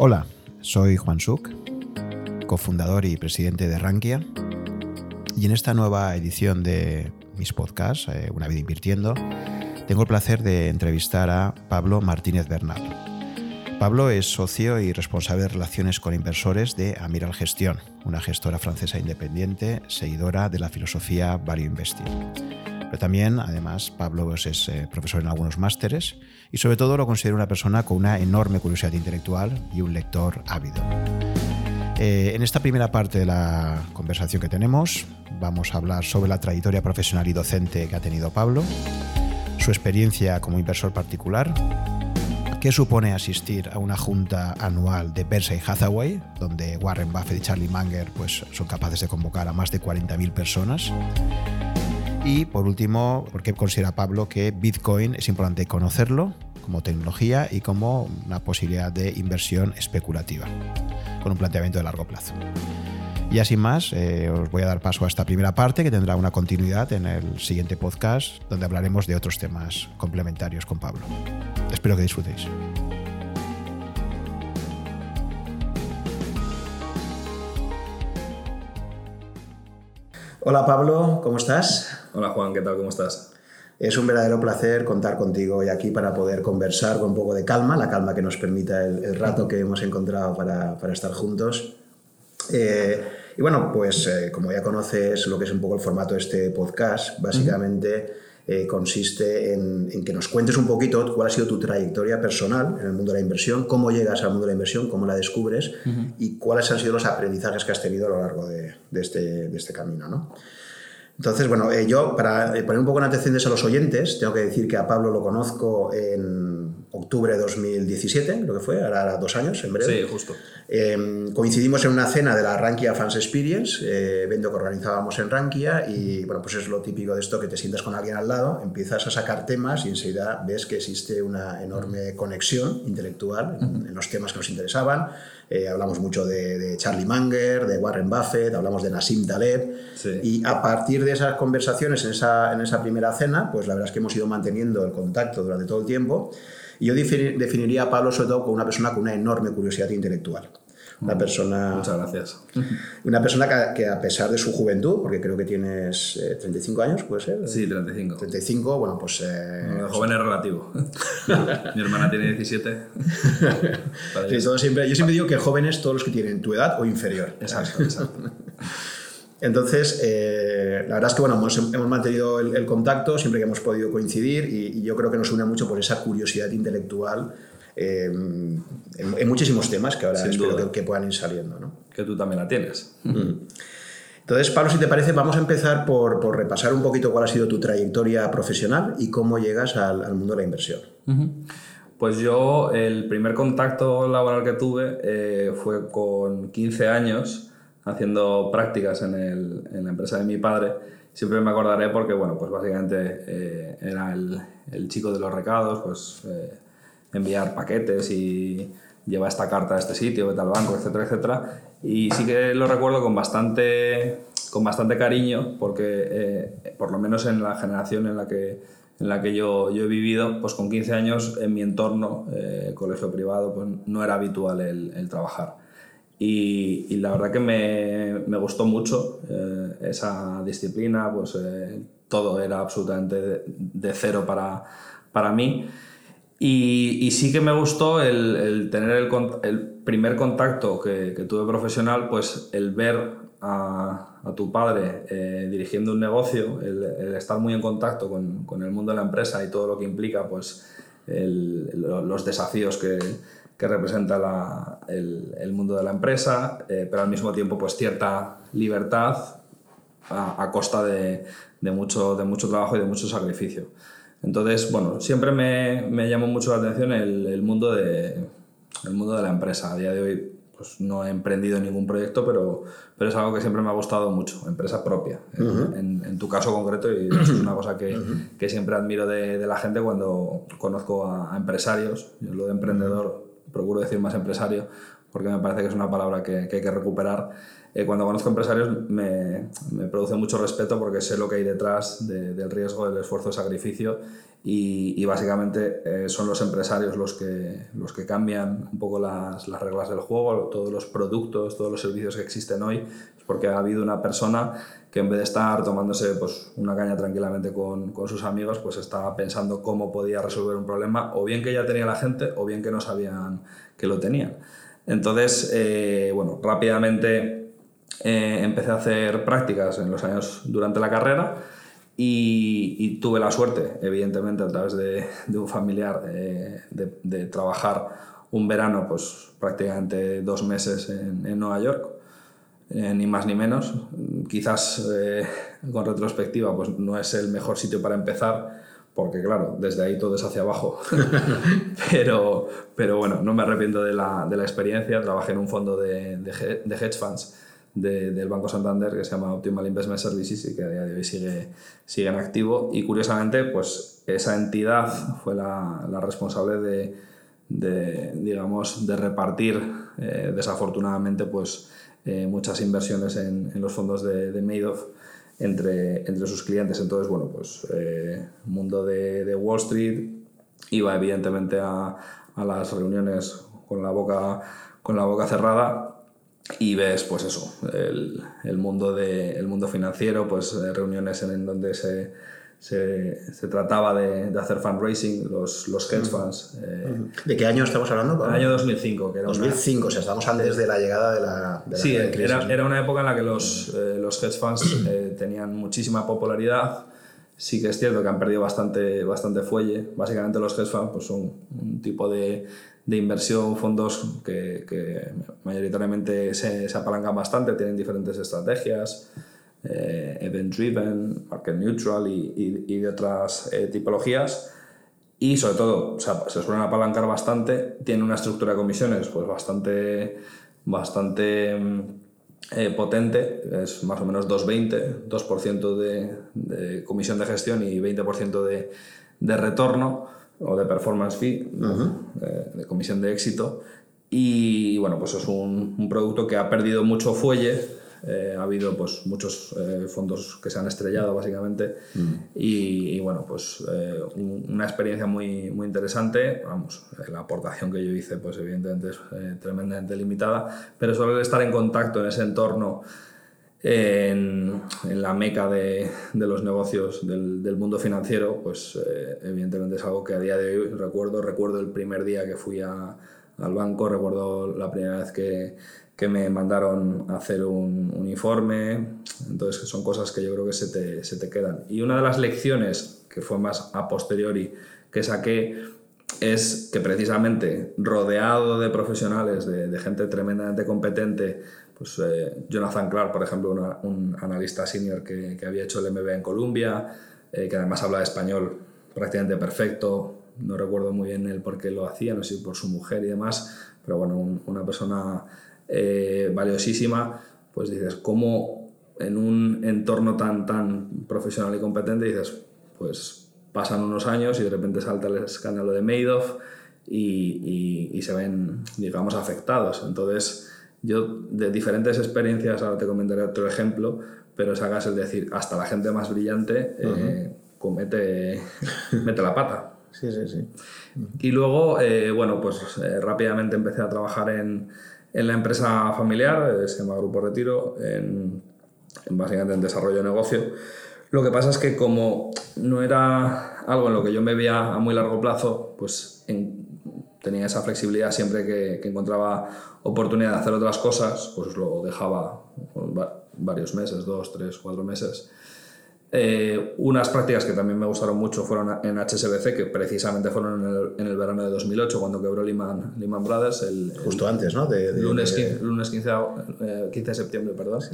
Hola, soy Juan Suk, cofundador y presidente de Rankia, y en esta nueva edición de mis podcasts, eh, Una vida invirtiendo, tengo el placer de entrevistar a Pablo Martínez Bernal. Pablo es socio y responsable de relaciones con inversores de Amiral Gestión, una gestora francesa independiente, seguidora de la filosofía Value Investing. Pero también, además, Pablo es eh, profesor en algunos másteres y sobre todo lo considero una persona con una enorme curiosidad intelectual y un lector ávido. Eh, en esta primera parte de la conversación que tenemos vamos a hablar sobre la trayectoria profesional y docente que ha tenido Pablo, su experiencia como inversor particular, qué supone asistir a una junta anual de Berkshire Hathaway, donde Warren Buffett y Charlie Munger pues, son capaces de convocar a más de 40.000 personas. Y por último, por qué considera Pablo que Bitcoin es importante conocerlo como tecnología y como una posibilidad de inversión especulativa, con un planteamiento de largo plazo. Y así más, eh, os voy a dar paso a esta primera parte que tendrá una continuidad en el siguiente podcast donde hablaremos de otros temas complementarios con Pablo. Espero que disfrutéis. Hola Pablo, ¿cómo estás? Hola Juan, ¿qué tal? ¿Cómo estás? Es un verdadero placer contar contigo hoy aquí para poder conversar con un poco de calma, la calma que nos permita el, rato que hemos encontrado para, estar juntos. Eh, y bueno, pues eh, como ya conoces lo que es un poco el formato de este podcast, básicamente eh, consiste en, que nos cuentes un poquito cuál ha sido tu trayectoria personal en el mundo de la inversión, cómo llegas al mundo de la inversión, cómo la descubres y cuáles han sido los aprendizajes que has tenido a lo largo de, este, de este camino. ¿no? Entonces, bueno, eh, yo para eh, poner un poco en antecedentes a los oyentes, tengo que decir que a Pablo lo conozco en octubre de 2017, lo que fue, ahora dos años, en breve. Sí, justo. Em, coincidimos en una cena de la Rankia Fans Experience, eh, evento que organizábamos en Rankia, y bueno, pues es lo típico de esto, que te sientas con alguien al lado, empiezas a sacar temas y enseguida ves que existe una enorme conexión intelectual en los temas que nos interesaban eh, hablamos mucho de, Charlie Munger, de Warren Buffett, hablamos de Nassim Taleb. Y a partir de esas conversaciones en esa, en esa primera cena, pues la verdad es que hemos ido manteniendo el contacto durante todo el tiempo. Y yo definiría a Pablo sobre todo como una persona con una enorme curiosidad intelectual. Una persona. Muchas gracias. Una persona que, a pesar de su juventud, porque creo que tienes 35 eh, años, ¿puede ser? Sí, 35. 35, bueno, pues. Eh, joven es relativo. Mi hermana tiene 17. siempre, yo siempre digo que jóvenes todos los que tienen tu edad o inferior. Exacto, exacto. Entonces, eh, la verdad es que bueno, hemos, mantenido el, contacto siempre que hemos podido coincidir y, y, yo creo que nos une mucho por esa curiosidad intelectual eh, en, muchísimos temas que ahora espero que, puedan ir saliendo. ¿no? Que tú también la tienes. Mm. Entonces, Pablo, si te parece, vamos a empezar por, por, repasar un poquito cuál ha sido tu trayectoria profesional y cómo llegas al, al mundo de la inversión. Pues yo, el primer contacto laboral que tuve eh, fue con 15 años haciendo prácticas en, el, en, la empresa de mi padre. Siempre me acordaré porque, bueno, pues básicamente eh, era el, el, chico de los recados, pues enviar paquetes y lleva esta carta a este sitio, vete al banco, etcétera, etcétera. Y sí que lo recuerdo con bastante, con bastante cariño, porque eh, por lo menos en la generación en la que, en la que yo, yo he vivido, pues con 15 años en mi entorno, eh, colegio privado, pues no era habitual el, el trabajar. Y, y, la verdad que me, me gustó mucho eh, esa disciplina, pues todo era absolutamente de, de cero para, para mí. Y, sí que me gustó el, tener el, primer contacto que, tuve profesional, pues el ver a, tu padre eh, dirigiendo un negocio, el, estar muy en contacto con, el mundo de la empresa y todo lo que implica, pues los desafíos que, representa el, mundo de la empresa, eh, pero al mismo tiempo pues cierta libertad a, costa de, mucho, de mucho trabajo y de mucho sacrificio. Entonces, bueno, siempre me, me llamó mucho la atención el, el, mundo de, el mundo de la empresa. A día de hoy pues, no he emprendido ningún proyecto, pero, pero es algo que siempre me ha gustado mucho, empresa propia. en, en, tu caso concreto, y es una cosa que, que siempre admiro de, de, la gente cuando conozco a, empresarios. Yo lo de emprendedor procuro decir más empresario, porque me parece que es una palabra que, que hay que recuperar. Eh, cuando conozco empresarios me, me, produce mucho respeto porque sé lo que hay detrás del riesgo, del esfuerzo, sacrificio y, básicamente eh, son los empresarios los que, los que cambian un poco las, las, reglas del juego, todos los productos, todos los servicios que existen hoy, porque ha habido una persona que en vez de estar tomándose pues, una caña tranquilamente con, con, sus amigos, pues estaba pensando cómo podía resolver un problema, o bien que ya tenía la gente, o bien que no sabían que lo tenían. Entonces, eh, bueno, rápidamente eh, empecé a hacer prácticas en los años durante la carrera y, tuve la suerte, evidentemente, a través de, un familiar, eh, de, trabajar un verano, pues prácticamente dos meses en, Nueva York, eh, ni más ni menos. Quizás eh, con retrospectiva, pues no es el mejor sitio para empezar, porque claro, desde ahí todo es hacia abajo. pero, pero bueno, no me arrepiento de la, de la experiencia. Trabajé en un fondo de, de hedge funds del Banco Santander que se llama Optimal Investment Services y que a día de hoy sigue, sigue en activo. Y curiosamente, pues esa entidad fue la, responsable de, digamos, de repartir eh, desafortunadamente pues, eh, muchas inversiones en, los fondos de, de Madoff entre, entre sus clientes. Entonces, bueno, pues eh, mundo de, de, Wall Street iba evidentemente a, a las reuniones con la boca, con la boca cerrada y ves pues eso el, el mundo de, el mundo financiero pues eh, reuniones en, donde se, se, se trataba de, de, hacer fundraising los, los hedge funds eh, ¿de qué año estamos hablando? el año 2005 que era 2005 o sea estamos antes de la llegada de la, de sí era, era, una época en la que los, eh, los hedge funds tenían muchísima popularidad sí que es cierto que han perdido bastante, bastante fuelle. Básicamente los hedge funds pues, son un tipo de, de inversión, fondos que, que mayoritariamente se, se, apalancan bastante, tienen diferentes estrategias, eh, event driven, market neutral y, y, y de otras eh, tipologías. Y sobre todo, se suelen apalancar bastante, tienen una estructura de comisiones pues bastante, bastante eh, potente, es más o menos 2,20, 2%, de, de comisión de gestión y 20% de, de retorno o de performance fee, de, comisión de éxito. Y bueno, pues es un, un producto que ha perdido mucho fuelle. Eh, ha habido pues muchos eh, fondos que se han estrellado básicamente. Mm. y, y, bueno pues eh, un, una experiencia muy, muy interesante. Vamos la aportación que yo hice pues evidentemente es tremendamente limitada. Pero solo estar en contacto en ese entorno en, en, la meca de, de los negocios del, del, mundo financiero, pues eh, evidentemente es algo que a día de hoy recuerdo, recuerdo el primer día que fui a, al banco, recuerdo la primera vez que, que me mandaron hacer un, un, informe, entonces son cosas que yo creo que se te, se te quedan. Y una de las lecciones que fue más a posteriori que saqué es que precisamente rodeado de profesionales, de, de gente tremendamente competente, pues eh, Jonathan Clark, por ejemplo, una, un analista senior que, que, había hecho el MBA en Columbia, eh, que además habla español prácticamente perfecto, no recuerdo muy bien el por qué lo hacía, no sé si por su mujer y demás, pero bueno, un, una persona eh, valiosísima, pues dices, ¿cómo en un entorno tan, tan profesional y competente dices, pues pasan unos años y de repente salta el escándalo de Madoff y, y, y se ven, digamos, afectados. Entonces, yo de diferentes experiencias, ahora te comentaré otro ejemplo, pero sacas el decir, hasta la gente más brillante uh -huh. eh, comete, mete la pata. Sí, sí, sí. Uh -huh. Y luego, eh, bueno, pues eh, rápidamente empecé a trabajar en, en la empresa familiar, eh, se llama Grupo Retiro, en, en básicamente en desarrollo de negocio. Lo que pasa es que como no era algo en lo que yo me veía a muy largo plazo, pues en, tenía esa flexibilidad siempre que, que, encontraba oportunidad de hacer otras cosas, pues lo dejaba varios meses, dos, tres, cuatro meses. Eh, unas prácticas que también me gustaron mucho fueron en HSBC, que precisamente fueron en el, en el verano de 2008, cuando quebró Lehman, Lehman Brothers. El, Justo el, antes, ¿no? De, de, lunes, 15, lunes 15, eh, 15, de septiembre, perdón. Sí.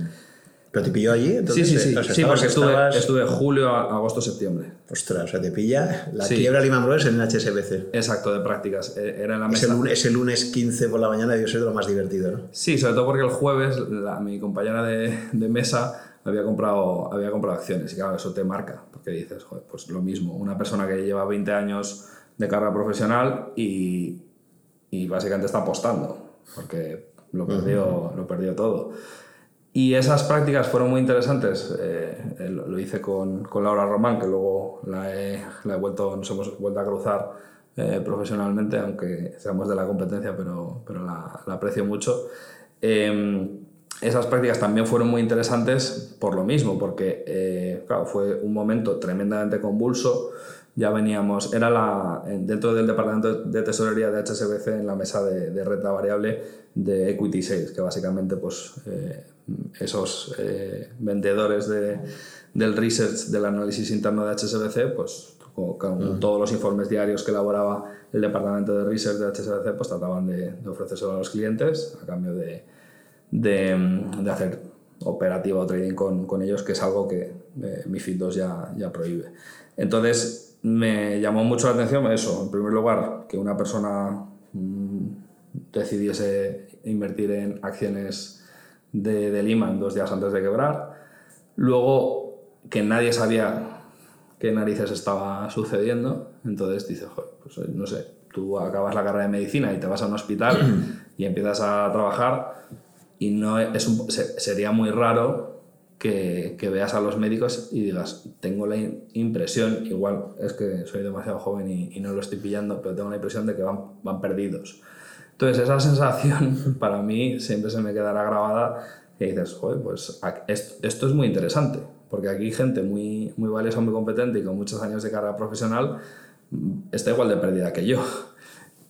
¿Pero te pilló allí? Entonces, sí, sí, sí, o sea, sí porque estuve, estabas... estuve julio, agosto, septiembre. Ostras, o sea, te pilla la sí. quiebra Lehman Brothers en el HSBC. Exacto, de prácticas. Eh, era en la mesa. Ese lunes, ese lunes 15 por la mañana debió ser de lo más divertido, ¿no? Sí, sobre todo porque el jueves la, mi compañera de, de mesa había comprado, había comprado acciones y claro, eso te marca, porque dices, joder, pues lo mismo, una persona que lleva 20 años de carrera profesional y, y básicamente está apostando, porque lo perdió, uh -huh. lo perdió todo. Y esas prácticas fueron muy interesantes. Eh, lo hice con, con, Laura Román, que luego la he, la he, vuelto, nos hemos vuelto a cruzar eh, profesionalmente, aunque seamos de la competencia, pero, pero la, la aprecio mucho. Em, esas prácticas también fueron muy interesantes por lo mismo, porque eh, claro, fue un momento tremendamente convulso. Ya veníamos, era la, dentro del departamento de tesorería de HSBC en la mesa de, de renta variable de Equity Sales, que básicamente pues, esos eh, vendedores de, del research, del análisis interno de HSBC, pues con, todos los informes diarios que elaboraba el departamento de research de HSBC, pues trataban de, de a los clientes a cambio de, de, de hacer operativa o trading con, con, ellos, que es algo que eh, MIFID 2 ya, ya prohíbe. Entonces, me llamó mucho la atención eso, en primer lugar, que una persona mmm, decidiese invertir en acciones de, de Lehman dos días antes de quebrar. Luego, que nadie sabía qué narices estaba sucediendo. Entonces dices, pues no sé, tú acabas la carrera de medicina y te vas a un hospital y empiezas a trabajar y no es un, sería muy raro que, que, veas a los médicos y digas, tengo la impresión, igual es que soy demasiado joven y, y, no lo estoy pillando, pero tengo la impresión de que van, van perdidos. Entonces esa sensación para mí siempre se me quedará grabada y dices, joder, pues esto es muy interesante, porque aquí gente muy, muy valiosa, muy competente y con muchos años de carrera profesional mm, está igual de perdida que yo.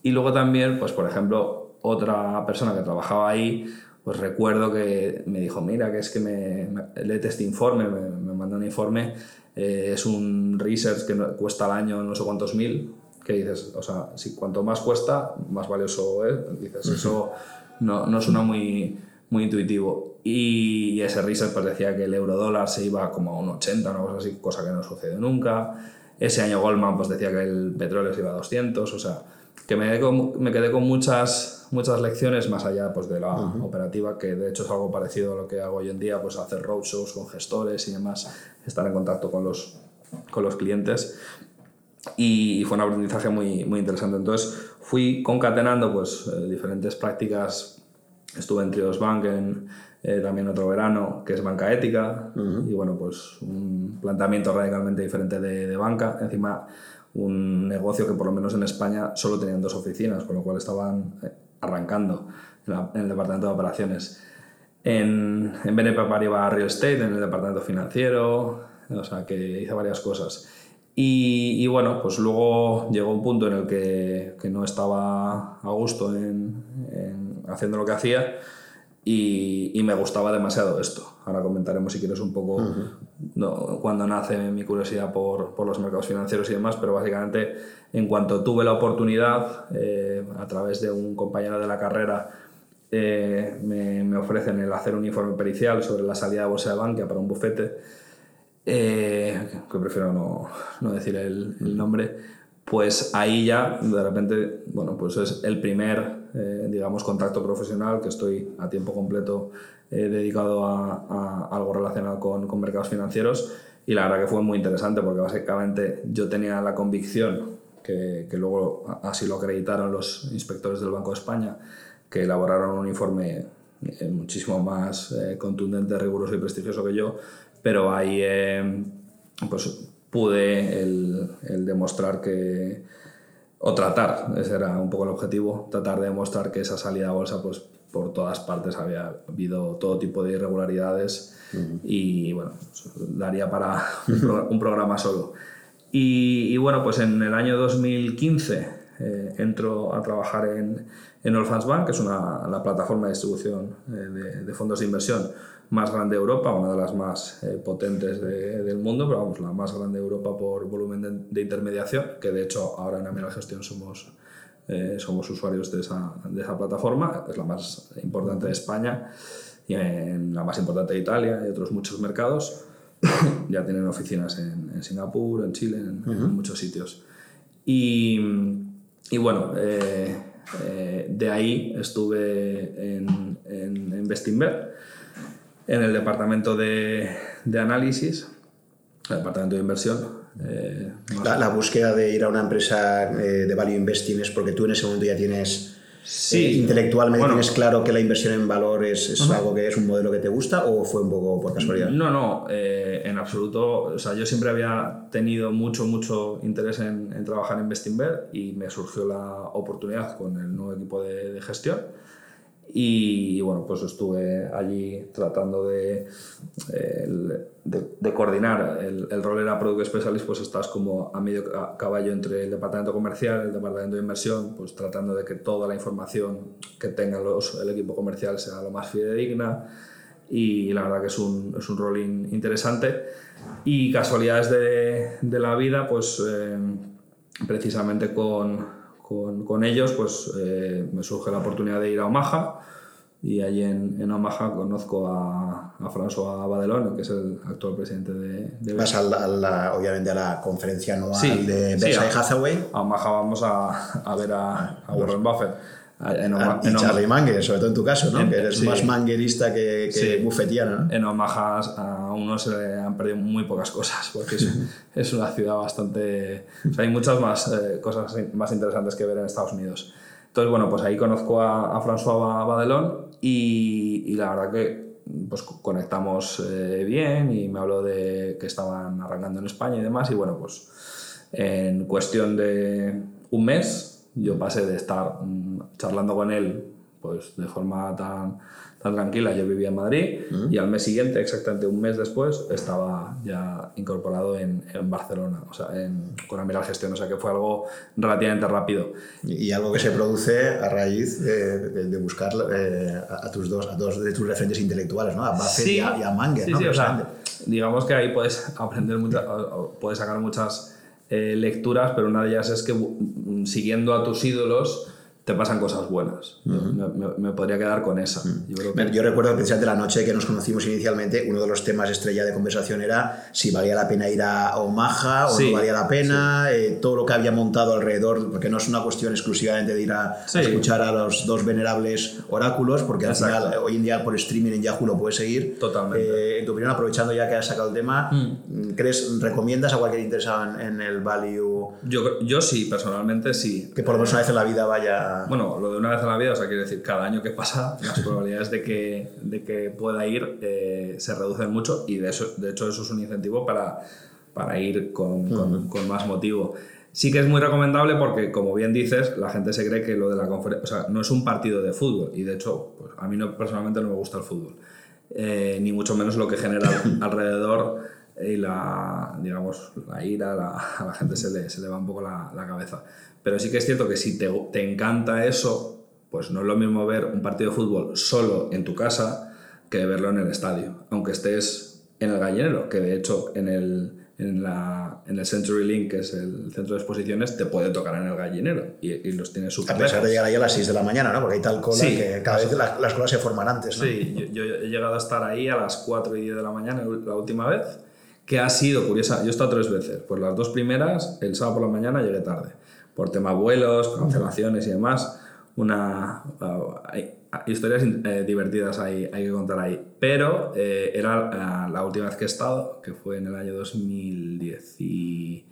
Y luego también, pues por ejemplo, otra persona que trabajaba ahí, pues recuerdo que me dijo, mira, que es que me, me léete este informe, me, me mandó un informe, eh, es un research que cuesta al año no sé cuántos mil, que dices, o sea, si cuanto más cuesta, más valioso es. Dices, eso no, no suena muy, muy intuitivo. Y ese research pues decía que el euro dólar se iba como a un 80, una cosa así, cosa que no sucede nunca. Ese año Goldman pues decía que el petróleo se iba a 200, o sea, que me quedé con, me quedé con muchas, muchas lecciones más allá pues, de la uh -huh. operativa, que de hecho es algo parecido a lo que hago hoy en día, pues hacer roadshows con gestores y demás, estar en contacto con los, con los clientes y fue un aprendizaje muy, muy interesante. Entonces fui concatenando pues, eh, diferentes prácticas. Estuve en Trios Bank en, eh, también otro verano, que es banca ética, uh -huh. y bueno, pues un planteamiento radicalmente diferente de, de, banca. Encima, un negocio que por lo menos en España solo tenían dos oficinas, con lo cual estaban eh, arrancando en, el departamento de operaciones. En, en BNP Paribas Real Estate, en el departamento financiero, o sea que hice varias cosas. Y, y, bueno, pues luego llegó un punto en el que, que no estaba a gusto en, en, haciendo lo que hacía y, y, me gustaba demasiado esto. Ahora comentaremos si quieres un poco uh -huh. no, cuando nace mi curiosidad por, por, los mercados financieros y demás, pero básicamente en cuanto tuve la oportunidad, eh, a través de un compañero de la carrera, eh, me, me ofrecen el hacer un informe pericial sobre la salida de bolsa de Bankia para un bufete eh, que prefiero no, no decir el, el, nombre, pues ahí ya de repente, bueno, pues es el primer, eh, digamos, contacto profesional que estoy a tiempo completo eh, dedicado a, algo relacionado con, con, mercados financieros. Y la verdad que fue muy interesante porque básicamente yo tenía la convicción, que, que luego así lo acreditaron los inspectores del Banco de España, que elaboraron un informe eh, muchísimo más contundente, riguroso y prestigioso que yo, pero ahí pues pude el, el, demostrar que o tratar, ese era un poco el objetivo, tratar de demostrar que esa salida a bolsa pues por todas partes había habido todo tipo de irregularidades uh -huh. y bueno, daría para un, pro, un programa solo. Y, y, bueno, pues en el año 2015 eh, entro a trabajar en, en Orphans Bank, que es una, la plataforma de distribución eh, de, de fondos de inversión más grande de Europa, una de las más eh, potentes de, del mundo, pero vamos, la más grande de Europa por volumen de, de intermediación, que de hecho ahora en Amiral Gestión somos, eh, somos usuarios de esa, de esa plataforma, es la más importante de España y en la más importante de Italia y otros muchos mercados. ya tienen oficinas en, en, Singapur, en Chile, en, uh -huh. en muchos sitios. Y, y bueno, eh, eh, de ahí estuve en, en, en Bestinver en el departamento de, de análisis, el departamento de inversión. Eh, la, la, búsqueda de ir a una empresa eh, de value investing es porque tú en ese momento ya tienes Sí. Eh, ¿Intelectualmente tienes claro que la inversión en valor es, algo que es un modelo que te gusta o fue un poco por casualidad? No, no, eh, en absoluto. O sea, yo siempre había tenido mucho, mucho interés en, trabajar en Bestinver y me surgió la oportunidad con el nuevo equipo de gestión y, bueno, pues estuve allí tratando de, de, coordinar. El, el, rol era Product Specialist, pues estás como a medio caballo entre el departamento comercial y el departamento de inversión, pues tratando de que toda la información que tenga los, el equipo comercial sea lo más fidedigna. Y la verdad que es un, es un rol interesante. Y casualidades de, de la vida, pues eh, precisamente con, con, con ellos, pues eh, me surge la oportunidad de ir a Omaha y allí en, en Omaha conozco a, a François Badelón, que es el actual presidente de... de Vas a la, obviamente a la conferencia anual de Berkshire Hathaway. A Omaha vamos a, a ver a Warren Buffett. En ah, y Charlie Manger, sobre todo en tu caso, ¿no? que eres más manguerista que, que bufetiano. En Omaha a uno se han perdido muy pocas cosas, porque es, es una ciudad bastante... O sea, hay muchas más eh, cosas más interesantes que ver en Estados Unidos. Entonces, bueno, pues ahí conozco a, a François Badelón y, y, la verdad que pues conectamos eh, bien y me habló de que estaban arrancando en España y demás y bueno, pues en cuestión de un mes yo pasé de estar mm, charlando con él pues de forma tan, tan tranquila, yo vivía en Madrid y al mes siguiente, exactamente un mes después, estaba ya incorporado en, en Barcelona, o sea, en, con Amiral Gestión, o sea que fue algo relativamente rápido. Y, algo que se produce a raíz de, de, buscar eh, a, tus dos, a dos de tus referentes intelectuales, ¿no? a Buffett y, a, Manger. ¿no? Sí, o sea, digamos que ahí puedes aprender, mucho, puedes sacar muchas eh, lecturas, pero una de ellas es que siguiendo a tus ídolos te pasan cosas buenas. me, podría quedar con esa. yo, recuerdo que precisamente la noche que nos conocimos inicialmente, uno de los temas estrella de conversación era si valía la pena ir a Omaha o no valía la pena, eh, todo lo que había montado alrededor, porque no es una cuestión exclusivamente de ir a, escuchar a los dos venerables oráculos, porque al final hoy en día por streaming en Yahoo lo puedes seguir. Totalmente. Eh, en tu opinión, aprovechando ya que has sacado el tema, mm. ¿crees, recomiendas a cualquier interesado en, el value? Yo, yo sí, personalmente sí. Que por lo menos una vez en la vida vaya bueno, lo de una vez en la vida, o sea, quiere decir, cada año que pasa, las probabilidades de que, de que pueda ir eh, se reducen mucho y de, eso, de hecho eso es un incentivo para, para ir con, con, más motivo. Sí que es muy recomendable porque, como bien dices, la gente se cree que lo de la conferencia, o sea, no es un partido de fútbol y de hecho, pues, a mí no, personalmente no me gusta el fútbol, eh, ni mucho menos lo que genera alrededor y la, digamos, la ira, la, a la gente se le, se le va un poco la, la cabeza. Pero sí que es cierto que si te, te encanta eso, pues no es lo mismo ver un partido de fútbol solo en tu casa que verlo en el estadio, aunque estés en el gallinero, que de hecho en el, en, la, en el Century Link, que es el centro de exposiciones, te puede tocar en el gallinero y, y los tienes súper A pesar de llegar ahí a las 6 de la mañana, ¿no? Porque hay tal cola que cada vez las, las, colas se forman antes, ¿no? Sí, yo, yo, he llegado a estar ahí a las 4 y 10 de la mañana la última vez, que ha sido curiosa. Yo he estado tres veces, pues las dos primeras, el sábado por la mañana llegué tarde por temas vuelos, cancelaciones y demás. Una, uh, hay, historias eh, divertidas hay, hay que contar ahí. Pero eh, era la última vez que he estado, que fue en el año 2010 y...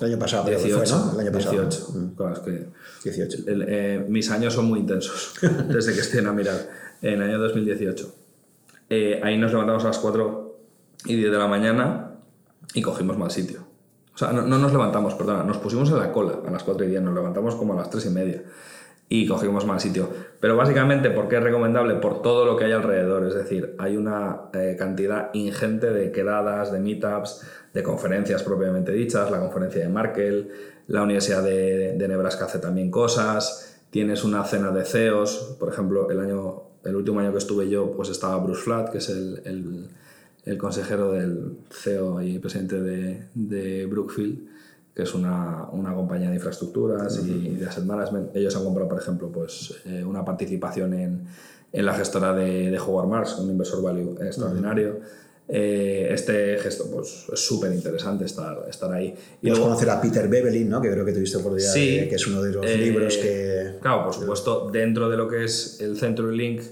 el año pasado, 18, fue, ¿no? El año pasado. 18. Mm. Claro, es que 18. Eh, mis años son muy intensos desde que estoy en mirar. En el año 2018. ahí nos levantamos a las 4 y 10 de la mañana y cogimos mal sitio. O sea, no, nos levantamos, perdona, nos pusimos en la cola a las 4 y 10, nos levantamos como a las 3 y media y cogimos mal sitio. Pero básicamente, ¿por qué es recomendable? Por todo lo que hay alrededor. Es decir, hay una eh, cantidad ingente de quedadas, de meetups, de conferencias propiamente dichas, la conferencia de Markel, la Universidad de, de Nebraska hace también cosas, tienes una cena de CEOs, por ejemplo, el, año, el último año que estuve yo, pues estaba Bruce Flatt, que es el, el el consejero del CEO y presidente de, de Brookfield, que es una, una, compañía de infraestructuras y de asset management. Ellos han comprado, por ejemplo, pues, eh, una participación en, en, la gestora de, de Howard Marks, un inversor value extraordinario. Eh, este gesto pues, es súper interesante estar, estar ahí. Y luego conocer a Peter Bebelin, ¿no? que creo que tuviste por día, sí, que es uno de los eh, libros que... Claro, por supuesto, dentro de lo que es el Century Link,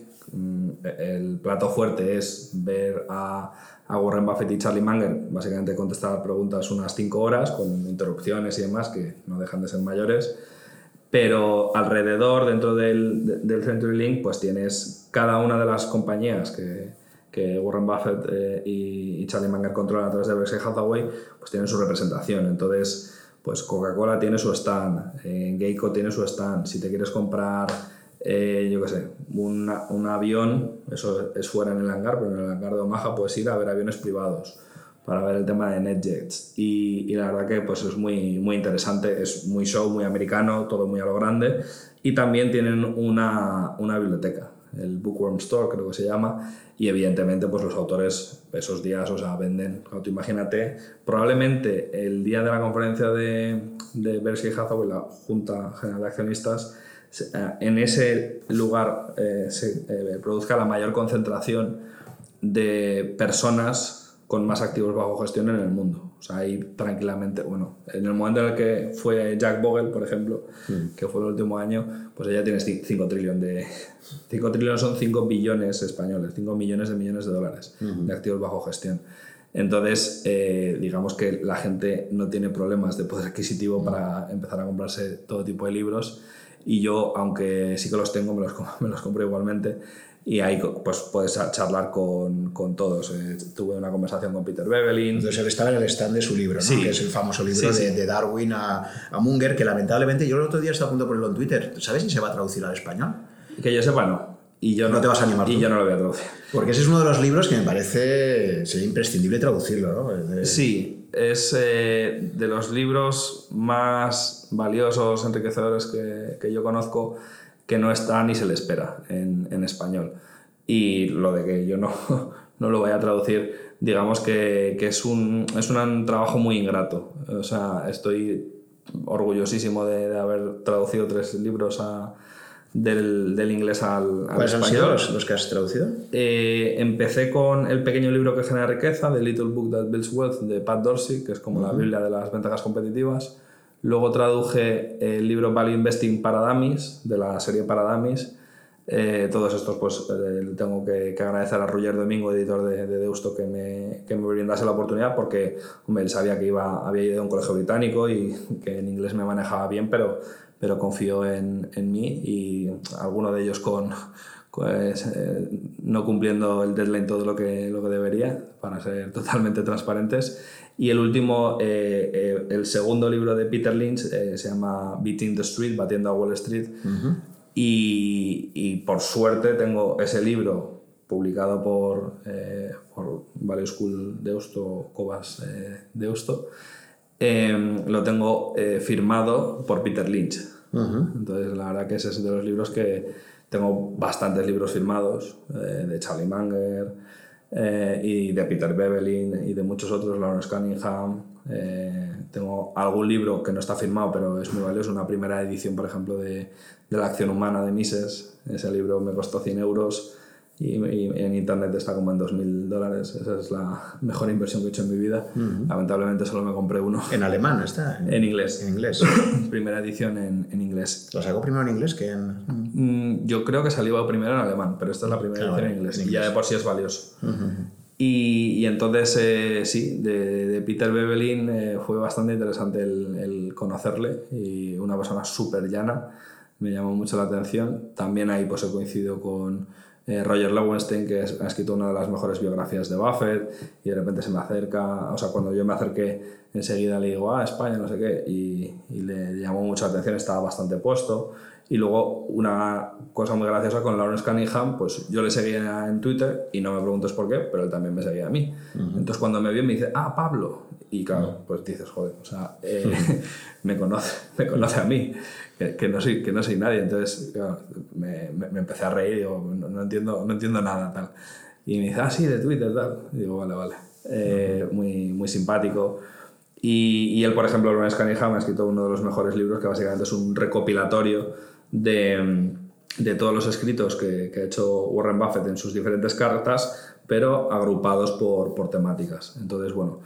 el plato fuerte es ver a, Warren Buffett y Charlie Munger básicamente contestar preguntas unas 5 horas con interrupciones y demás que no dejan de ser mayores. pero alrededor, dentro del, del CenturyLink, pues tienes cada una de las compañías que, que Warren Buffett eh, y, Charlie Munger controlan a través de Berkshire Hathaway, pues tienen su representación. Entonces, pues Coca-Cola tiene su stand, eh, Geico tiene su stand. Si te quieres comprar, eh, yo qué sé, un avión, eso es fuera en el hangar, pero en el hangar de Omaha puedes ir a ver aviones privados para ver el tema de NetJets. Y, y, la verdad que pues es muy, muy interesante, es muy show, muy americano, todo muy a lo grande. Y también tienen una, una biblioteca, el Bookworm Store creo que se llama, y evidentemente pues los autores esos días, o sea, venden. Tú imagínate, probablemente el día de la conferencia de, de Berkshire Hathaway, la Junta General de Accionistas, en ese lugar eh, se eh, produzca la mayor concentración de personas con más activos bajo gestión en el mundo. O sea, ahí tranquilamente, bueno, en el momento en el que fue Jack Bogle, por ejemplo, mm. que fue el último año, pues ella tiene 5 trillones de... 5 trillones son 5 billones españoles, 5 millones de millones de dólares de activos bajo gestión. Entonces, eh, digamos que la gente no tiene problemas de poder adquisitivo para empezar a comprarse todo tipo de libros y yo, aunque sí que los tengo, me los, me los compro igualmente y ahí pues puedes charlar con, con todos. Eh, tuve una conversación con Peter Bevelin. Entonces él estaba en el stand de su libro, ¿no? que es el famoso libro de, de, Darwin a, a, Munger, que lamentablemente yo el otro día estaba a punto de ponerlo en Twitter. ¿Sabes si se va a traducir al español? Que yo sepa, no. Y yo no, te vas a animar. Y yo no lo voy a traducir. Porque ese es uno de los libros que me parece sería imprescindible traducirlo, ¿no? Sí, es eh, de los libros más valiosos, enriquecedores que, que yo conozco que no está ni se le espera en, en español. Y lo de que yo no, no lo voy a traducir, digamos que, que, es, un, es un trabajo muy ingrato. O sea, estoy orgullosísimo de, de haber traducido tres libros a, del, del, inglés al, al ¿Cuáles han sido los, que has traducido? Eh, empecé con el pequeño libro que genera riqueza, The Little Book That Builds Wealth, de Pat Dorsey, que es como la Biblia de las ventajas competitivas. Luego traduje el libro Value Investing para Dummies, de la serie para Dummies. Eh, todos estos, pues eh, tengo que, agradecer a Roger Domingo, editor de, Deusto, que me, que me brindase la oportunidad, porque él sabía que iba, había ido a un colegio británico y que en inglés me manejaba bien, pero, pero confió en, en mí y alguno de ellos con, pues, eh, no cumpliendo el deadline todo lo que, lo que debería, para ser totalmente transparentes. Y el último, eh, eh, el segundo libro de Peter Lynch se llama Beating the Street, Batiendo a Wall Street. y, y, por suerte tengo ese libro publicado por, por Value School Deusto, Cobas Deusto. Em, lo tengo firmado por Peter Lynch. Entonces, la verdad que ese es de los libros que, tengo bastantes libros firmados eh, de Charlie Munger eh, y de Peter Bevelin y de muchos otros, Lawrence Cunningham. Eh, tengo algún libro que no está firmado, pero es muy valioso, una primera edición, por ejemplo, de, de La acción humana de Mises. Ese libro me costó 100 euros y, en internet está como en 2.000 dólares. Esa es la mejor inversión que he hecho en mi vida. Lamentablemente solo me compré uno. ¿En alemán está? En, inglés. En inglés. Primera edición en, en, inglés. ¿Lo sacó primero en inglés que en...? Mm, yo creo que salió primero en alemán, pero esta es la primera edición en, inglés, Y ya de por sí es valioso. Y, y, entonces, eh, sí, de, de, Peter Bebelin eh, fue bastante interesante el, el, conocerle y una persona súper llana, me llamó mucho la atención. También ahí pues he coincidido con, eh, Roger Lowenstein, que ha escrito una de las mejores biografías de Buffett, y de repente se me acerca, o sea, cuando yo me acerqué, enseguida le digo, ah, España, no sé qué, y, y le llamó mucha atención, estaba bastante puesto. Y luego una cosa muy graciosa con Lawrence Cunningham, pues yo le seguía en Twitter y no me preguntes por qué, pero él también me seguía a mí. Entonces cuando me vio me dice, ah, Pablo. Y claro, pues dices, joder, o sea, eh, me, conoce, me conoce a mí que, no, soy, que no soy nadie. Entonces me, me, empecé a reír digo, no, entiendo, no entiendo nada. Tal. Y me dice, ah, sí, de Twitter, tal. Y digo, vale, vale. Eh, muy, muy simpático. Y, y, él, por ejemplo, Lawrence Cunningham ha escrito uno de los mejores libros que básicamente es un recopilatorio de, de todos los escritos que, que, ha hecho Warren Buffett en sus diferentes cartas, pero agrupados por, por temáticas. Entonces, bueno,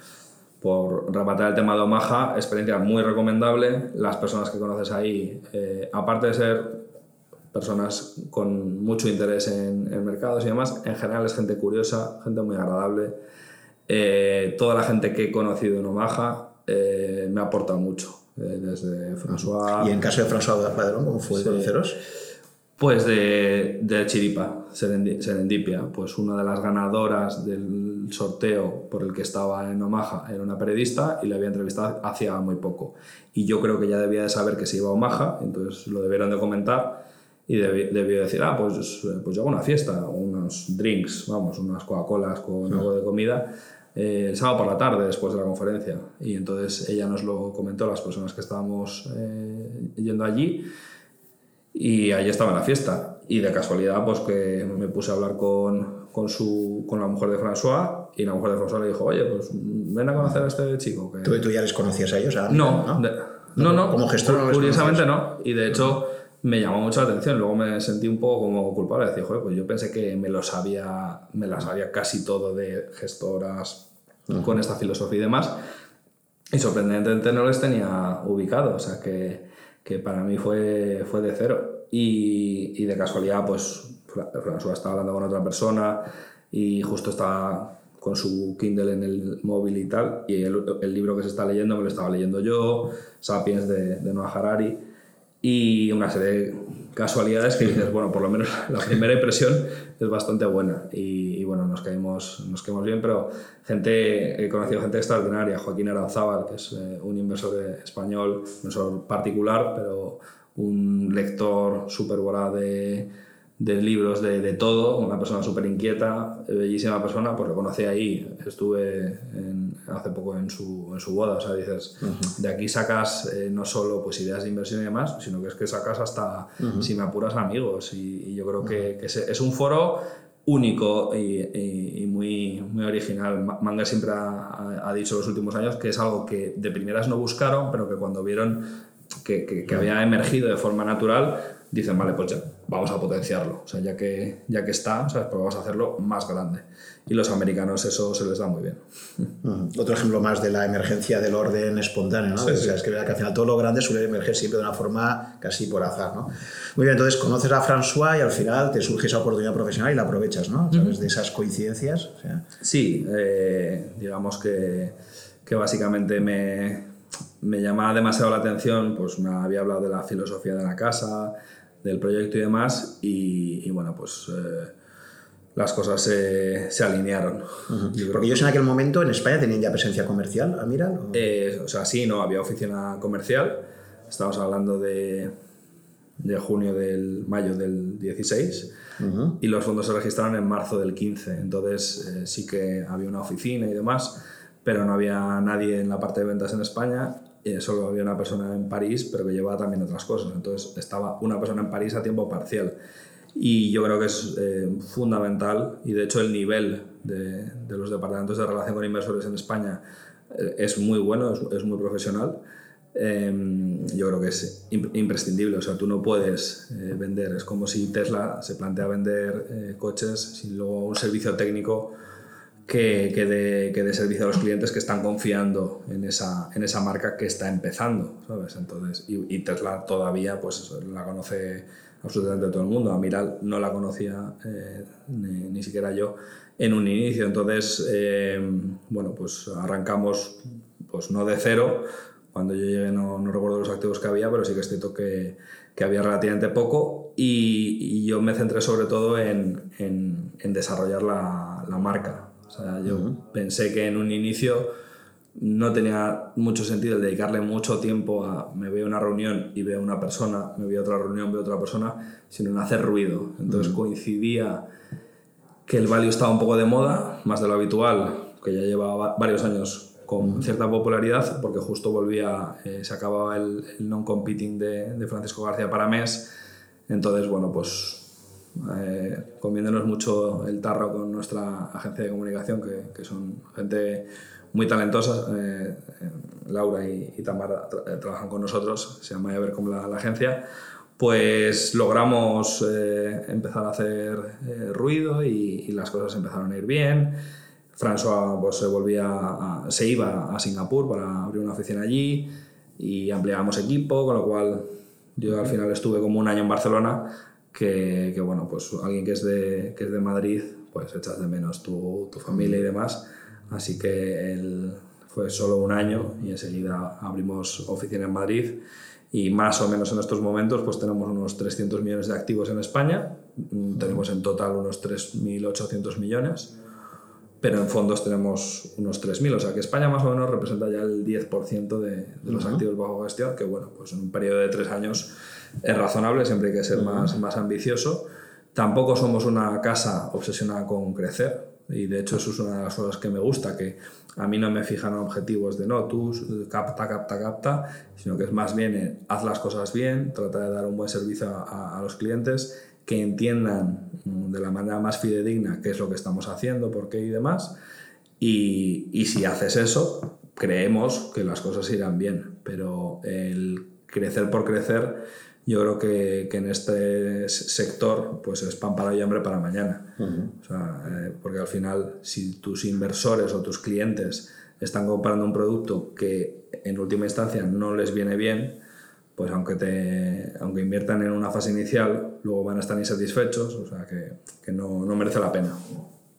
por rematar el tema de Omaha, experiencia muy recomendable. Las personas que conoces ahí, eh, aparte de ser personas con mucho interés en, en, mercados y demás, en general es gente curiosa, gente muy agradable. Eh, toda la gente que he conocido en Omaha eh, me aporta mucho. eh, desde François... ¿Y en caso de François Padrón, cómo fue conoceros? Pues de, de Chiripa, Serendipia, pues una de las ganadoras del sorteo por el que estaba en Omaha era una periodista y la había entrevistado hacía muy poco. Y yo creo que ya debía de saber que se iba a Omaha, entonces lo debieron de comentar y debió decir, ah, pues, pues yo hago una fiesta, unos drinks, vamos, unas Coca-Colas con algo de comida eh, el sábado por la tarde después de la conferencia. Y entonces ella nos lo comentó, las personas que estábamos eh, yendo allí, y allí estaba en la fiesta. Y de casualidad, pues que me puse a hablar con, con, su, con la mujer de François, y la mujer de François le dijo, oye, pues ven a conocer a este chico. Que... ¿Tú, ¿Tú, ya les conocías a ellos? no, no, no, como gestor. curiosamente no. Y de hecho me llamó mucho la atención. Luego me sentí un poco como culpable. Decía, joder, pues yo pensé que me lo sabía, me las sabía casi todo de gestoras con esta filosofía y demás. Y sorprendentemente no les tenía ubicado. O sea que, que para mí fue, fue de cero. Y, y de casualidad, pues François estaba hablando con otra persona y justo estaba con su Kindle en el móvil y tal. Y el, libro que se está leyendo me lo estaba leyendo yo, Sapiens de, de Noah Harari y una serie de casualidades que dices, bueno, por lo menos la primera impresión es bastante buena y, bueno, nos caímos, nos caímos bien, pero gente, he conocido gente extraordinaria, Joaquín Aranzábal, que es eh, un inversor español, un inversor particular, pero un lector súper de, de libros de, de, todo, una persona súper inquieta, bellísima persona, pues lo conocí ahí, estuve hace poco en su, en su, boda, o sea, dices, de aquí sacas eh, no solo pues, ideas de inversión y demás, sino que es que sacas hasta, si me apuras, amigos, y, yo creo que, que es, un foro único y, y, muy, muy original. Manga siempre ha, ha, dicho en los últimos años que es algo que de primeras no buscaron, pero que cuando vieron que, que, que había emergido de forma natural, dicen, vale, pues ya, vamos a potenciarlo. O sea, ya que, ya que está, ¿sabes? Pues vamos a hacerlo más grande. Y los americanos eso se les da muy bien. Otro ejemplo más de la emergencia del orden espontáneo, ¿no? o sea, es que, al final todo lo grande suele emerger siempre de una forma casi por azar, ¿no? Muy bien, entonces conoces a François y al final te surge esa oportunidad profesional y la aprovechas, ¿no? ¿Sabes? De esas coincidencias. Sí, eh, digamos que, que básicamente me, me llamaba demasiado la atención, pues me había hablado de la filosofía de la casa, del proyecto y demás, y, bueno, pues eh, las cosas se, se alinearon. Porque ellos en aquel momento en España tenían ya presencia comercial, Amiral. ¿o? Eh, o sea, sí, no, había oficina comercial, estamos hablando de, de junio del mayo del 16 y los fondos se registraron en marzo del 15 entonces eh, sí que había una oficina y demás pero no había nadie en la parte de ventas en España eh, solo había una persona en París, pero que llevaba también otras cosas. Entonces estaba una persona en París a tiempo parcial. Y yo creo que es eh, fundamental, y de hecho el nivel de, los departamentos de relación con inversores en España eh, es muy bueno, es, muy profesional. Em, yo creo que es imprescindible, o sea, tú no puedes vender, es como si Tesla se plantea vender coches sin luego un servicio técnico que, que, de, que, de, servicio a los clientes que están confiando en esa, en esa marca que está empezando, ¿sabes? Entonces, y, y Tesla todavía pues la conoce absolutamente todo el mundo. Amiral no la conocía eh, ni, ni, siquiera yo en un inicio. Entonces, eh, bueno, pues arrancamos pues no de cero. Cuando yo llegué no, no, recuerdo los activos que había, pero sí que es cierto que, que había relativamente poco y, y, yo me centré sobre todo en, en, en desarrollar la, la marca o sea, yo pensé que en un inicio no tenía mucho sentido el dedicarle mucho tiempo a me veo una reunión y veo una persona, me veo otra reunión, veo otra persona, sino en hacer ruido. Entonces coincidía que el value estaba un poco de moda, más de lo habitual, que ya llevaba varios años con cierta popularidad, porque justo volvía, eh, se acababa el, el non-competing de, de Francisco García para mes. Entonces, bueno, pues eh, comiéndonos mucho el tarro con nuestra agencia de comunicación, que, que son gente muy talentosa. Eh, Laura y, y Tamara tra eh, trabajan con nosotros, se llama ver como la, la, agencia. Pues logramos eh, empezar a hacer eh, ruido y, y, las cosas empezaron a ir bien. François pues, se, volvía a, se iba a Singapur para abrir una oficina allí y ampliábamos equipo, con lo cual yo al final estuve como un año en Barcelona que, que, bueno, pues alguien que es de, que es de Madrid, pues echas de menos tu, tu familia y demás. Así que el fue solo un año y enseguida abrimos oficina en Madrid. Y más o menos en estos momentos pues tenemos unos 300 millones de activos en España, mm, tenemos en total unos 3.800 millones, pero en fondos tenemos unos 3.000, o sea que España más o menos representa ya el 10% de, de los activos bajo gestión, que bueno, pues en un periodo de tres años es razonable, siempre hay que ser más, más ambicioso. Tampoco somos una casa obsesionada con crecer, y de hecho eso es una de las cosas que me gusta, que a mí no me fijan objetivos de no, tú capta, capta, capta, sino que es más bien eh, haz las cosas bien, trata de dar un buen servicio a, a, los clientes, que entiendan mm, de la manera más fidedigna qué es lo que estamos haciendo, por qué y demás. Y, y si haces eso, creemos que las cosas irán bien, pero el crecer por crecer yo creo que, que, en este sector pues es pan para hoy y hambre para mañana. Uh -huh. o sea, eh, porque al final, si tus inversores o tus clientes están comprando un producto que en última instancia no les viene bien, pues aunque, te, aunque inviertan en una fase inicial, luego van a estar insatisfechos, o sea que, que no, no merece la pena.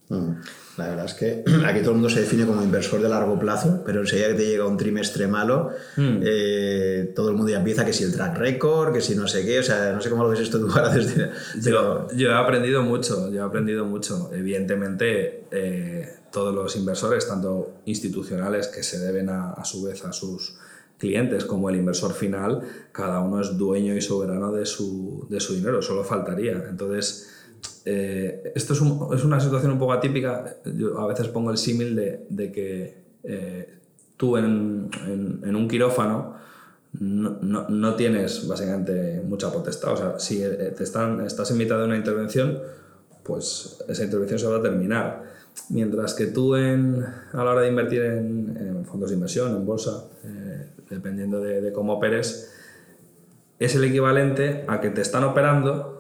-huh. La verdad es que aquí todo el mundo se define como inversor de largo plazo, pero enseguida que te llega un trimestre malo, mm. eh, todo el mundo ya empieza que si el track record, que si no sé qué, o sea, no sé cómo lo ves esto tú ahora desde... Pero... Yo, yo he aprendido mucho, yo he aprendido mucho. Evidentemente, eh, todos los inversores, tanto institucionales que se deben a, a su vez a sus clientes como el inversor final, cada uno es dueño y soberano de su, de su dinero, solo faltaría. Entonces eh, esto es, un, es, una situación un poco atípica. Yo a veces pongo el símil de, de, que eh, tú en, en, un quirófano no, no, no, tienes básicamente mucha potestad. O sea, si eh, te están, estás en mitad de una intervención, pues esa intervención se va a terminar. Mientras que tú en, a la hora de invertir en, fondos de inversión, en bolsa, eh, dependiendo de, de cómo operes, es el equivalente a que te están operando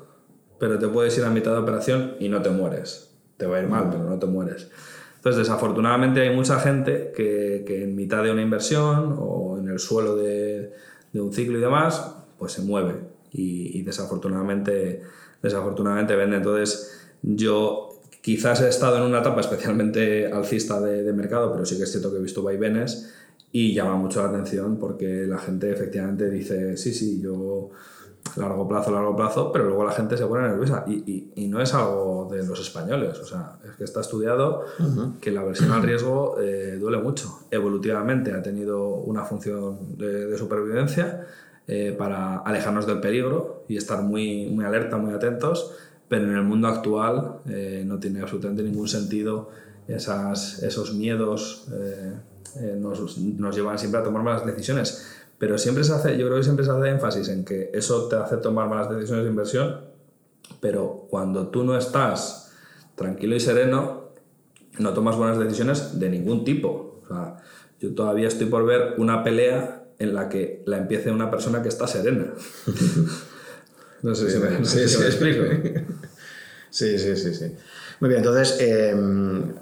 pero te puedes ir a mitad de operación y no te mueres. Te va a ir mal, pero no te mueres. Entonces, desafortunadamente hay mucha gente que, que en mitad de una inversión o en el suelo de, de un ciclo y demás, pues se mueve y, y, desafortunadamente, desafortunadamente vende. Entonces, yo quizás he estado en una etapa especialmente alcista de, de mercado, pero sí que es cierto que he visto vaivenes y llama mucho la atención porque la gente efectivamente dice, sí, sí, yo largo plazo, largo plazo, pero luego la gente se pone nerviosa y, y, y, no es algo de los españoles, o sea, es que está estudiado uh -huh. que la aversión al riesgo eh, duele mucho. Evolutivamente ha tenido una función de, de supervivencia eh, para alejarnos del peligro y estar muy, muy alerta, muy atentos, pero en el mundo actual eh, no tiene absolutamente ningún sentido esas, esos miedos eh, eh, nos, nos llevan siempre a tomar malas decisiones pero siempre se hace, yo creo que siempre se hace énfasis en que eso te hace tomar malas decisiones de inversión, pero cuando tú no estás tranquilo y sereno, no tomas buenas decisiones de ningún tipo. O sea, yo todavía estoy por ver una pelea en la que la empiece una persona que está serena. no sé si me, no sé si me explico. Sí, sí, sí, sí. Muy bien, entonces eh,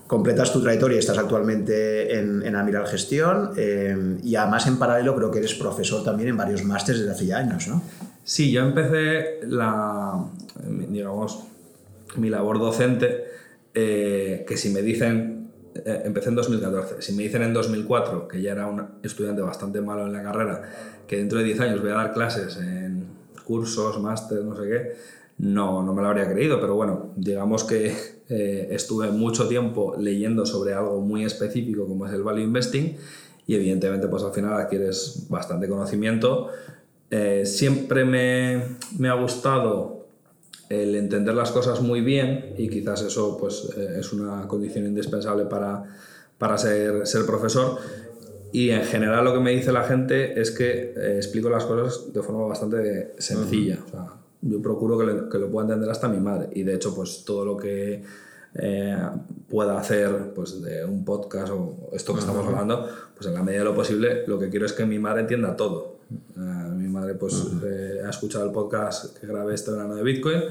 completas tu trayectoria, estás actualmente en, en Amiral Gestión eh, y además en paralelo creo que eres profesor también en varios másteres desde hace ya años, ¿no? Sí, yo empecé la, digamos, mi labor docente, eh, que si me dicen, eh, empecé en 2014, si me dicen en 2004, que ya era un estudiante bastante malo en la carrera, que dentro de 10 años voy a dar clases en cursos, máster, no sé qué, no, no me lo habría creído, pero bueno, digamos que eh, estuve mucho tiempo leyendo sobre algo muy específico como es el value investing y evidentemente pues al final adquieres bastante conocimiento. Eh, siempre me, me, ha gustado el entender las cosas muy bien y quizás eso pues eh, es una condición indispensable para, para ser, ser profesor. Y en general lo que me dice la gente es que eh, explico las cosas de forma bastante sencilla. Uh -huh. o sea, yo procuro que, le, que, lo pueda entender hasta mi madre. Y de hecho, pues todo lo que eh, pueda hacer pues, de un podcast o esto que uh -huh. estamos hablando, pues en la medida de lo posible, lo que quiero es que mi madre entienda todo. Eh, mi madre pues uh -huh. eh, ha escuchado el podcast que grabé este verano de Bitcoin,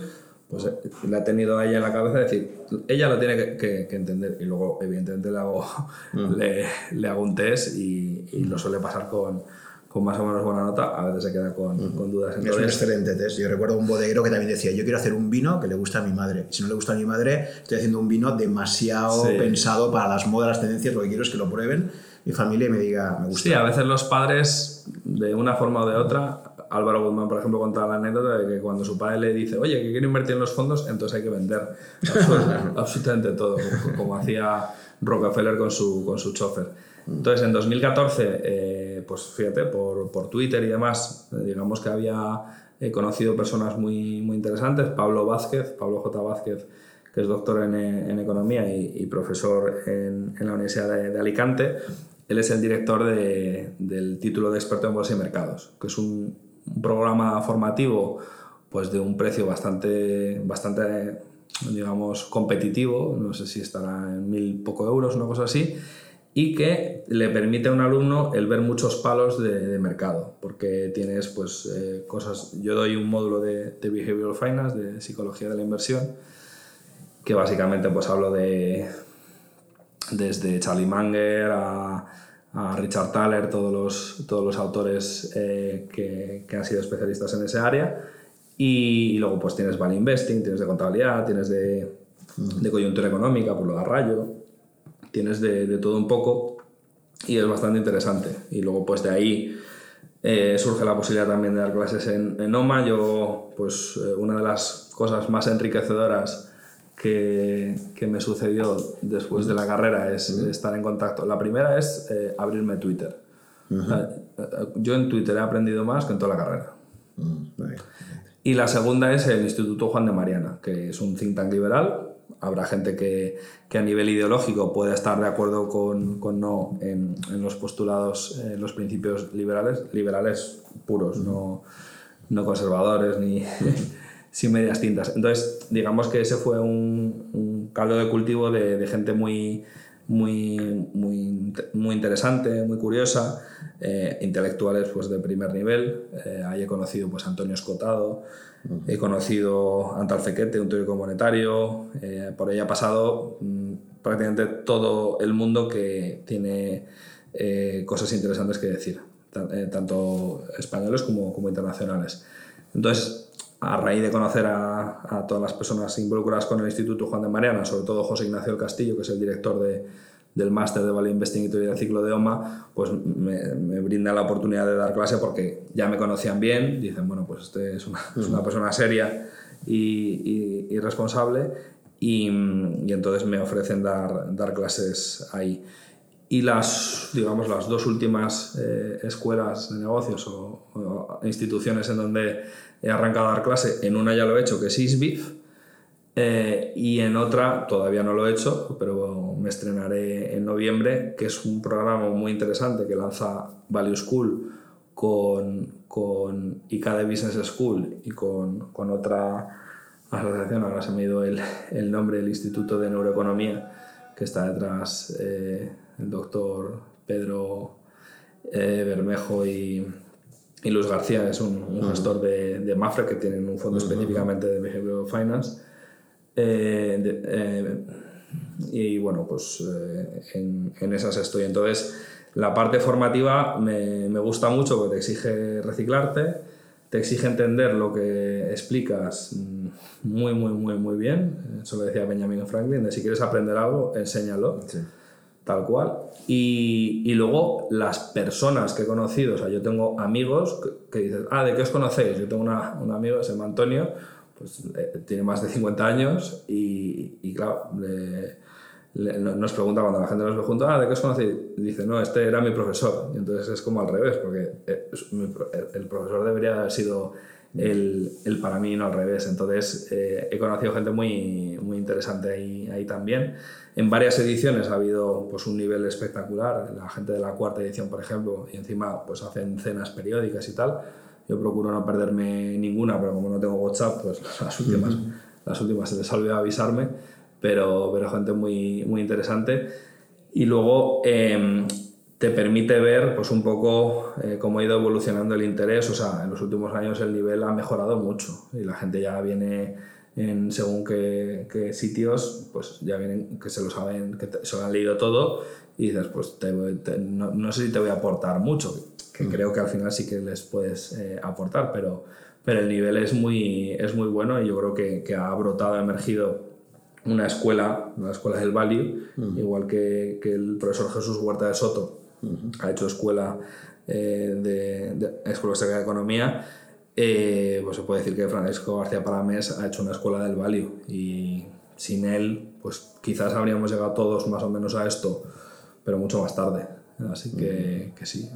pues eh, la ha tenido a ella en la cabeza de decir, ella lo tiene que, que, que entender. Y luego, evidentemente, le hago, uh -huh. le, le, hago un test y, y lo suele pasar con con más o menos buena nota, a veces se queda con, uh -huh. con dudas. Entonces, es un excelente test. Yo recuerdo un bodeguero que también decía, yo quiero hacer un vino que le guste a mi madre. Si no le gusta a mi madre, estoy haciendo un vino demasiado sí. pensado para las modas, las tendencias, lo que quiero es que lo prueben mi familia y me diga, me gusta. Sí, a veces los padres, de una forma o de otra, Álvaro Guzmán, por ejemplo, contaba la anécdota de que cuando su padre le dice, oye, que quiero invertir en los fondos, entonces hay que vender absolutamente todo, como hacía Rockefeller con su, con su chofer. Entonces, en 2014, eh, pues fíjate, por, por, Twitter y demás, digamos que había he conocido personas muy, muy interesantes. Pablo Vázquez, Pablo J. Vázquez, que es doctor en, en economía y, profesor en, en, la Universidad de, de, Alicante. Él es el director de, del título de experto en bolsa y mercados, que es un, un, programa formativo pues de un precio bastante, bastante digamos, competitivo, no sé si estará en mil poco euros, una cosa así, y que le permite a un alumno el ver muchos palos de, mercado, porque tienes pues eh, cosas, yo doy un módulo de, de, Behavioral Finance, de psicología de la inversión, que básicamente pues hablo de desde Charlie Munger a, a Richard Thaler, todos los, todos los autores eh, que, que, han sido especialistas en esa área, y, luego pues tienes Value Investing, tienes de contabilidad, tienes de, de coyuntura económica, por lo de Rayo, tienes de, de, todo un poco y es bastante interesante. Y luego pues de ahí eh, surge la posibilidad también de dar clases en, en OMA. Yo pues eh, una de las cosas más enriquecedoras que, que, me sucedió después de la carrera es estar en contacto. La primera es eh, abrirme Twitter. Uh -huh. Yo en Twitter he aprendido más que en toda la carrera. -huh. Y la segunda es el Instituto Juan de Mariana, que es un think tank liberal habrá gente que, que, a nivel ideológico pueda estar de acuerdo con, con no en, en, los postulados, en los principios liberales, liberales puros, no, no conservadores ni sin medias tintas. Entonces, digamos que ese fue un, un caldo de cultivo de, de gente muy, muy, muy, muy interesante, muy curiosa, eh, intelectuales pues, de primer nivel. Eh, ahí he conocido pues, a Antonio Escotado, he conocido a Antal Fequete, un teórico monetario, eh, por ahí ha pasado mmm, prácticamente todo el mundo que tiene eh, cosas interesantes que decir, tanto españoles como, como internacionales. Entonces, a raíz de conocer a, a, todas las personas involucradas con el Instituto Juan de Mariana, sobre todo José Ignacio del Castillo, que es el director de, del máster de Value Investing y teoría del ciclo de OMA, pues me, me, brinda la oportunidad de dar clase porque ya me conocían bien, dicen, bueno, pues este es una, es una persona seria y, y, y responsable, y, y, entonces me ofrecen dar, dar clases ahí. Y las, digamos, las dos últimas eh, escuelas de negocios o, o, instituciones en donde he arrancado a dar clase, en una ya lo he hecho, que es ISBIF, eh, y en otra todavía no lo he hecho, pero me estrenaré en noviembre, que es un programa muy interesante que lanza Value School con, con ICADE Business School y con, con otra asociación, ahora se me ha ido el, el nombre, el Instituto de Neuroeconomía, que está detrás eh, el doctor Pedro eh, Bermejo y, y Luis García, es un, un gestor de, de, Mafre que tienen un fondo específicamente de Behavioral Finance. Eh, de, eh, y bueno, pues en, en, esas estoy. Entonces, la parte formativa me, me, gusta mucho porque te exige reciclarte, te exige entender lo que explicas muy, muy, muy, muy bien. Eso lo decía Benjamin Franklin, de si quieres aprender algo, enséñalo. Sí tal cual. Y, y, luego las personas que he conocido, o sea, yo tengo amigos que, que dicen, ah, ¿de qué os conocéis? Yo tengo una, un amigo, se llama Antonio, pues eh, tiene más de 50 años y, y claro, le, nos pregunta cuando la gente nos pregunta, ah, ¿de qué os conocéis? Dice, no, este era mi profesor. Y entonces es como al revés, porque eh, el profesor debería haber sido el, el para mí no al revés. Entonces eh, he conocido gente muy, muy interesante ahí, ahí también. En varias ediciones ha habido pues, un nivel espectacular. La gente de la cuarta edición, por ejemplo, y encima pues, hacen cenas periódicas y tal. Yo procuro no perderme ninguna, pero como no tengo WhatsApp, pues las últimas, uh -huh. las últimas se les olvidó avisarme. Pero, pero gente muy, muy interesante. Y luego eh, te permite ver pues, un poco eh, cómo ha ido evolucionando el interés. O sea, en los últimos años el nivel ha mejorado mucho y la gente ya viene en según qué, qué sitios, pues ya vienen que se lo saben, que te, se lo han leído todo y dices, pues te, te, no, no, sé si te voy a aportar mucho, que mm. creo que al final sí que les puedes eh, aportar, pero, pero el nivel es muy, es muy bueno y yo creo que, que ha brotado, ha emergido una escuela, una escuela del Value, mm. igual que, que el profesor Jesús Huerta de Soto ha hecho escuela eh, de, de Escuela de Economía, eh, pues se puede decir que Francisco García Palamés ha hecho una escuela del value y sin él, pues quizás habríamos llegado todos más o menos a esto, pero mucho más tarde. Así que, que sí,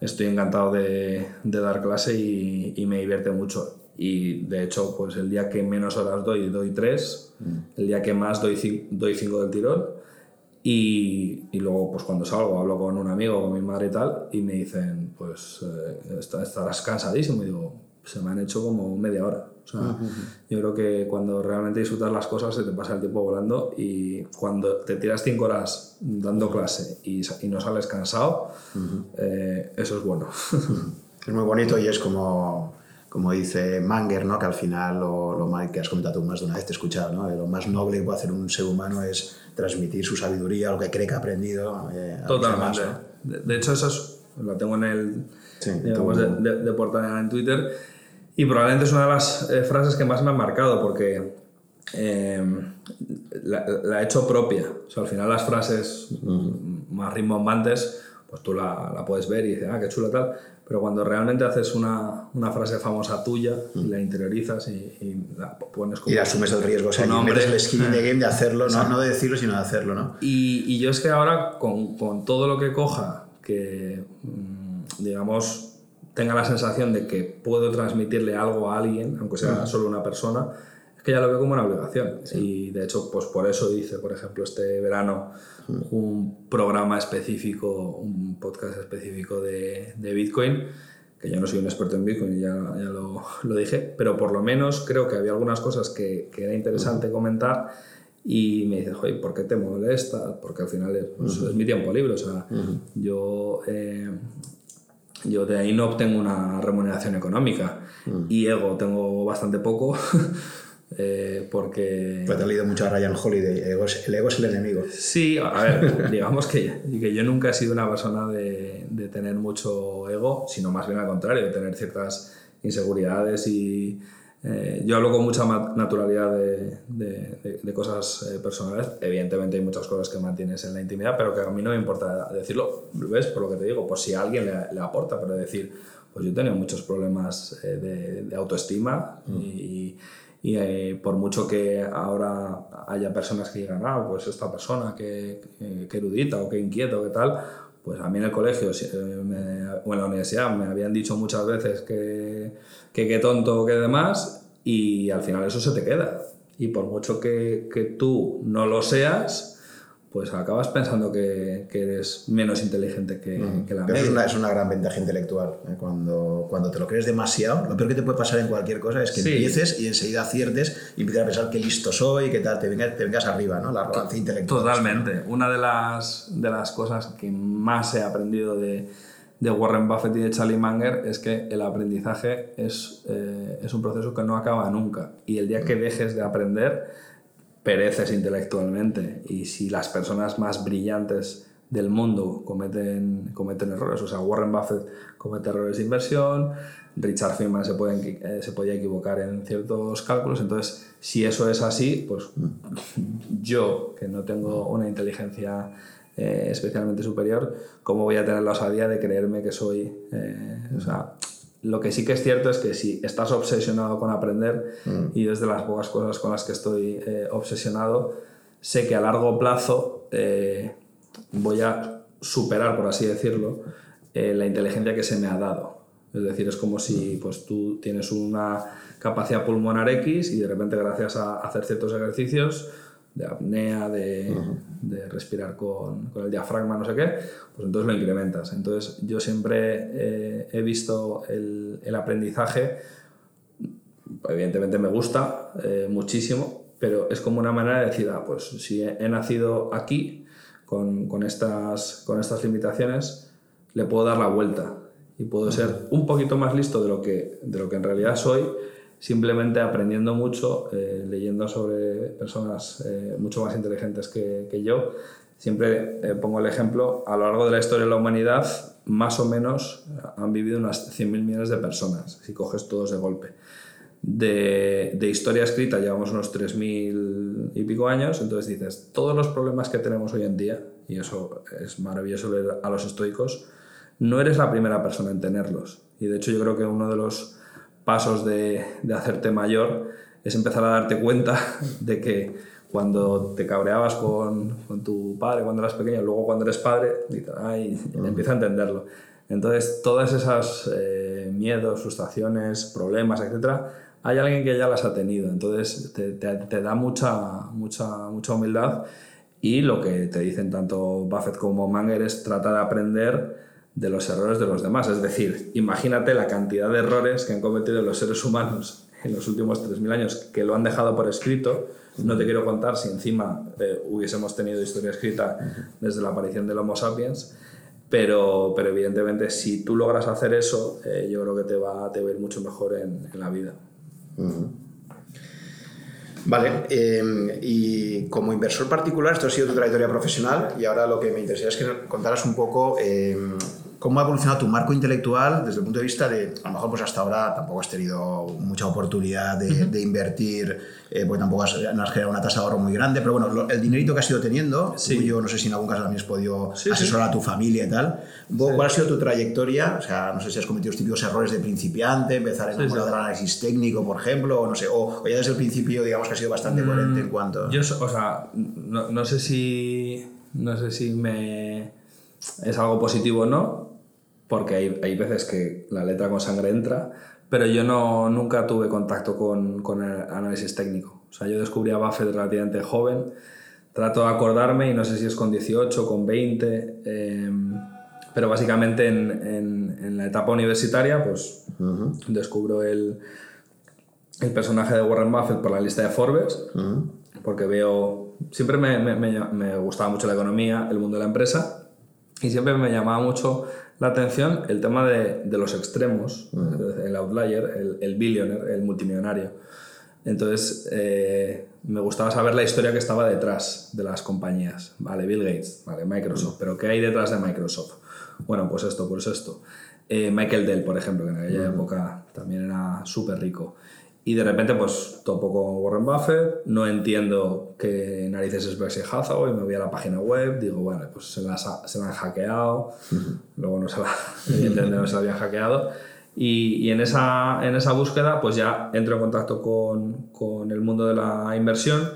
estoy encantado de, de dar clase y, y, me divierte mucho. Y de hecho, pues el día que menos horas doy, doy tres, el día que más doy, doy cinco del tirón. Y, y, luego, pues cuando salgo, hablo con un amigo, con mi madre y tal, y me dicen, pues eh, estarás cansadísimo. Y digo, se me han hecho como media hora. O sea, yo creo que cuando realmente disfrutas las cosas se te pasa el tiempo volando y cuando te tiras cinco horas dando clase y, y no sales cansado, eh, eso es bueno. es muy bonito y es como, como dice Manger, ¿no? que al final lo, lo que has comentado tú más de una vez, te he escuchado, ¿no? lo más noble que puede hacer un ser humano es transmitir su sabiduría, lo que cree que ha aprendido. Eh, Totalmente. Demás, ¿no? de, de, hecho, eso es, lo tengo en el sí, digamos, de, de, de portada en Twitter y probablemente es una de las eh, frases que más me han marcado porque eh, la, la, he hecho propia. O sea, al final las frases más rimbombantes, pues tú la, la, puedes ver y dices, ah, qué chulo tal. Pero cuando realmente haces una, una frase famosa tuya, y la interiorizas y, y, la pones como. Y asumes el riesgo, o sea, metes el skin in the game de hacerlo, no, no de decirlo, sino de hacerlo, ¿no? Y, y yo es que ahora, con, con todo lo que coja, que digamos tenga la sensación de que puedo transmitirle algo a alguien, aunque sea solo una persona, es que ya lo veo como una obligación. Sí. Y de hecho, pues por eso hice, por ejemplo, este verano un programa específico, un podcast específico de, de, Bitcoin, que yo no soy un experto en Bitcoin, ya, ya lo, lo, dije, pero por lo menos creo que había algunas cosas que, que era interesante uh -huh. comentar y me dices, oye, ¿por qué te molesta? Porque al final es, pues, uh -huh. es mi tiempo libre, o sea, uh -huh. yo... Eh, yo de ahí no obtengo una remuneración económica mm. y ego tengo bastante poco eh, porque... Pues te has leído mucho a Ryan Holiday, el ego, es, el ego es el enemigo. Sí, a ver, digamos que, que, yo nunca he sido una persona de, de, tener mucho ego, sino más bien al contrario, de tener ciertas inseguridades y eh, yo hablo con mucha naturalidad de, de, de cosas eh, personales. Evidentemente hay muchas cosas que mantienes en la intimidad, pero que a mí no me importa decirlo. ¿Ves? Por lo que te digo, por si a alguien le, le aporta, pero decir, pues yo he tenido muchos problemas eh, de, autoestima mm. y, y eh, por mucho que ahora haya personas que digan, ah, pues esta persona que, que erudita o que inquieta o que tal, pues a mí en el colegio me, o en la universidad me habían dicho muchas veces que que qué tonto o qué demás y al final eso se te queda. Y por mucho que, que tú no lo seas, pues acabas pensando que, que eres menos inteligente que, mm. que la media. Es una, es una gran ventaja intelectual. ¿eh? Cuando, cuando te lo crees demasiado, lo peor que te puede pasar en cualquier cosa es que sí. empieces y enseguida aciertes y empiezas a pensar que listo soy, que tal, te vengas, te vengas arriba, ¿no? La arrogancia intelectual. Totalmente. Una de las, de las cosas que más he aprendido de, de Warren Buffett y de Charlie Munger es que el aprendizaje es, eh, es un proceso que no acaba nunca. Y el día que dejes de aprender, pereces intelectualmente. Y si las personas más brillantes del mundo cometen, cometen errores, o sea, Warren Buffett comete errores de inversión, Richard Feynman se, eh, se podía equivocar en ciertos cálculos, entonces si eso es así, pues yo, que no tengo una inteligencia eh, especialmente superior, ¿cómo voy a tener la osadía de creerme que soy... Eh, o sea, lo que sí que es cierto es que si estás obsesionado con aprender, mm. y es de las pocas cosas con las que estoy eh, obsesionado, sé que a largo plazo eh, voy a superar, por así decirlo, eh, la inteligencia que se me ha dado. Es decir, es como si pues, tú tienes una capacidad pulmonar X y de repente gracias a hacer ciertos ejercicios de apnea, de, uh -huh. de respirar con, con, el diafragma, no sé qué, pues entonces lo incrementas. Entonces yo siempre eh, he visto el, el, aprendizaje, evidentemente me gusta eh, muchísimo, pero es como una manera de decir, ah, pues si he, he nacido aquí con, con, estas, con estas limitaciones, le puedo dar la vuelta y puedo uh -huh. ser un poquito más listo de lo que, de lo que en realidad soy simplemente aprendiendo mucho, eh, leyendo sobre personas eh, mucho más inteligentes que, que yo. Siempre eh, pongo el ejemplo, a lo largo de la historia de la humanidad, más o menos han vivido unas 100.000 millones de personas, si coges todos de golpe. de, de, historia escrita llevamos unos 3.000 y pico años, entonces dices, todos los problemas que tenemos hoy en día, y eso es maravilloso leer a los estoicos, no eres la primera persona en tenerlos. Y de hecho yo creo que uno de los pasos de, de hacerte mayor es empezar a darte cuenta de que cuando te cabreabas con, con, tu padre cuando eras pequeño, luego cuando eres padre, ay, empieza a entenderlo. Entonces, todas esas eh, miedos, frustraciones, problemas, etcétera, hay alguien que ya las ha tenido. Entonces, te, te, da mucha, mucha, mucha humildad. Y lo que te dicen tanto Buffett como Manger es trata de aprender de los errores de los demás. Es decir, imagínate la cantidad de errores que han cometido los seres humanos en los últimos 3.000 años que lo han dejado por escrito. No te quiero contar si encima eh, hubiésemos tenido historia escrita desde la aparición del Homo sapiens, pero, pero evidentemente si tú logras hacer eso, eh, yo creo que te va, te a ir mucho mejor en, la vida. Vale, eh, y como inversor particular, esto ha sido tu trayectoria profesional y ahora lo que me interesaría es que contaras un poco ¿Cómo ha evolucionado tu marco intelectual desde el punto de vista de, a lo mejor pues hasta ahora tampoco has tenido mucha oportunidad de, invertir, eh, porque tampoco has, no has generado una tasa de ahorro muy grande, pero bueno, el dinerito que has ido teniendo, yo no sé si en algún caso también has podido asesorar a tu familia y tal, ¿cuál ha sido tu trayectoria? O sea, no sé si has cometido los típicos errores de principiante, empezar en el del análisis técnico, por ejemplo, o no sé, o, ya desde el principio digamos que ha sido bastante mm, coherente en cuanto... Yo, o sea, no, no sé si... No sé si me es algo positivo o no, porque hay, hay, veces que la letra con sangre entra, pero yo no, nunca tuve contacto con, con, el análisis técnico. O sea, yo descubrí a Buffett relativamente joven, trato de acordarme y no sé si es con 18, con 20, em, pero básicamente en, en, en, la etapa universitaria pues descubro el, el, personaje de Warren Buffett por la lista de Forbes, porque veo, siempre me, me, me gustaba mucho la economía, el mundo de la empresa, y siempre me llamaba mucho la atención el tema de, de los extremos, el outlier, el, el, billionaire, el multimillonario. Entonces, eh, me gustaba saber la historia que estaba detrás de las compañías. Vale, Bill Gates, vale, Microsoft, pero ¿qué hay detrás de Microsoft? Bueno, pues esto, pues esto. Eh, Michael Dell, por ejemplo, que en aquella época también era súper rico. Y de repente, pues topo con Warren Buffett, no entiendo qué narices es Berkshire Hathaway, me voy a la página web, digo, bueno, pues se la, se la han hackeado, luego no se la, evidentemente no se la habían hackeado. Y, y, en, esa, en esa búsqueda, pues ya entro en contacto con, con el mundo de la inversión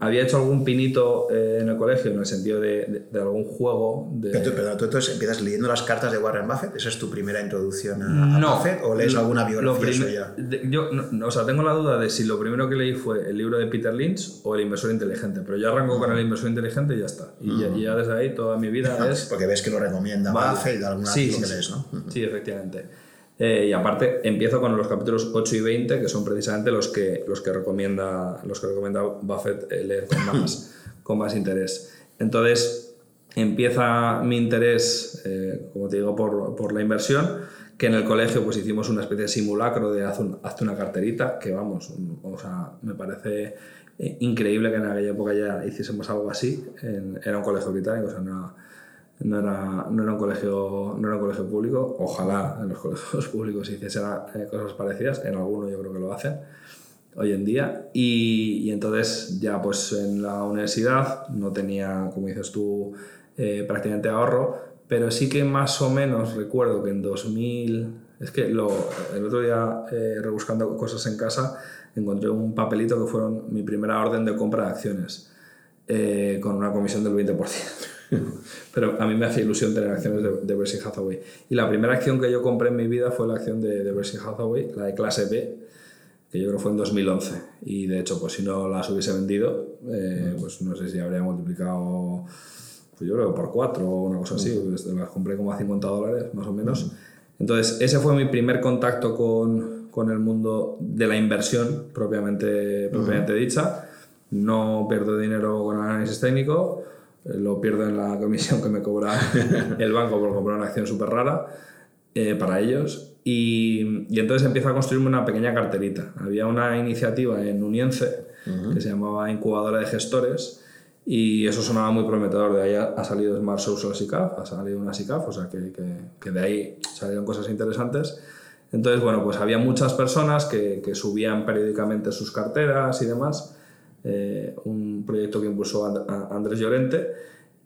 había hecho algún pinito eh, en el colegio en el sentido de, de, algún juego. De... Pero, tú, tú, entonces empiezas leyendo las cartas de Warren Buffett, ¿esa es tu primera introducción a, no, Buffett o lees alguna biografía suya? Yo, no, o sea, tengo la duda de si lo primero que leí fue el libro de Peter Lynch o El inversor inteligente, pero yo arranco con El inversor inteligente y ya está. Y, ya, y ya, desde ahí toda mi vida es. Porque ves que lo recomienda Buffett y de alguna sí, sí, que lees, ¿no? Sí, efectivamente. Eh, y aparte empiezo con los capítulos 8 y 20, que son precisamente los que, los que, recomienda, los que recomienda Buffett eh, leer con más, con más interés. Entonces empieza mi interés, eh, como te digo, por, por, la inversión, que en el colegio pues hicimos una especie de simulacro de haz, hazte una carterita, que vamos, o sea, me parece increíble que en aquella época ya hiciésemos algo así. era un colegio británico, o sea, no no era, no era, un colegio, no era un colegio público. Ojalá en los colegios públicos se hiciesen eh, cosas parecidas, en algunos yo creo que lo hacen hoy en día. Y, y, entonces ya pues en la universidad no tenía, como dices tú, eh, prácticamente ahorro, pero sí que más o menos recuerdo que en 2000, es que lo, el otro día eh, rebuscando cosas en casa, encontré un papelito que fueron mi primera orden de compra de acciones, con una comisión del 20%. Pero a mí me hace ilusión tener acciones de, de, Berkshire Hathaway. Y la primera acción que yo compré en mi vida fue la acción de, de Berkshire Hathaway, la de clase B, que yo creo fue en 2011. Y de hecho, pues si no las hubiese vendido, eh, pues no sé si habría multiplicado, pues yo creo por cuatro o una cosa así. Pues las compré como a 50 dólares, más o menos. Entonces, ese fue mi primer contacto con, con el mundo de la inversión propiamente, propiamente dicha. No pierdo dinero con análisis técnico lo pierdo en la comisión que me cobra el banco por comprar una acción súper rara eh, para ellos. Y, y, entonces empiezo a construirme una pequeña carterita. Había una iniciativa en Unience que se llamaba Incubadora de Gestores y eso sonaba muy prometedor. De ahí ha, salido Smart Social SICAF, ha salido una SICAF, o sea que, que, que, de ahí salieron cosas interesantes. Entonces, bueno, pues había muchas personas que, que subían periódicamente sus carteras y demás. Eh, un proyecto que impulsó Andrés Llorente.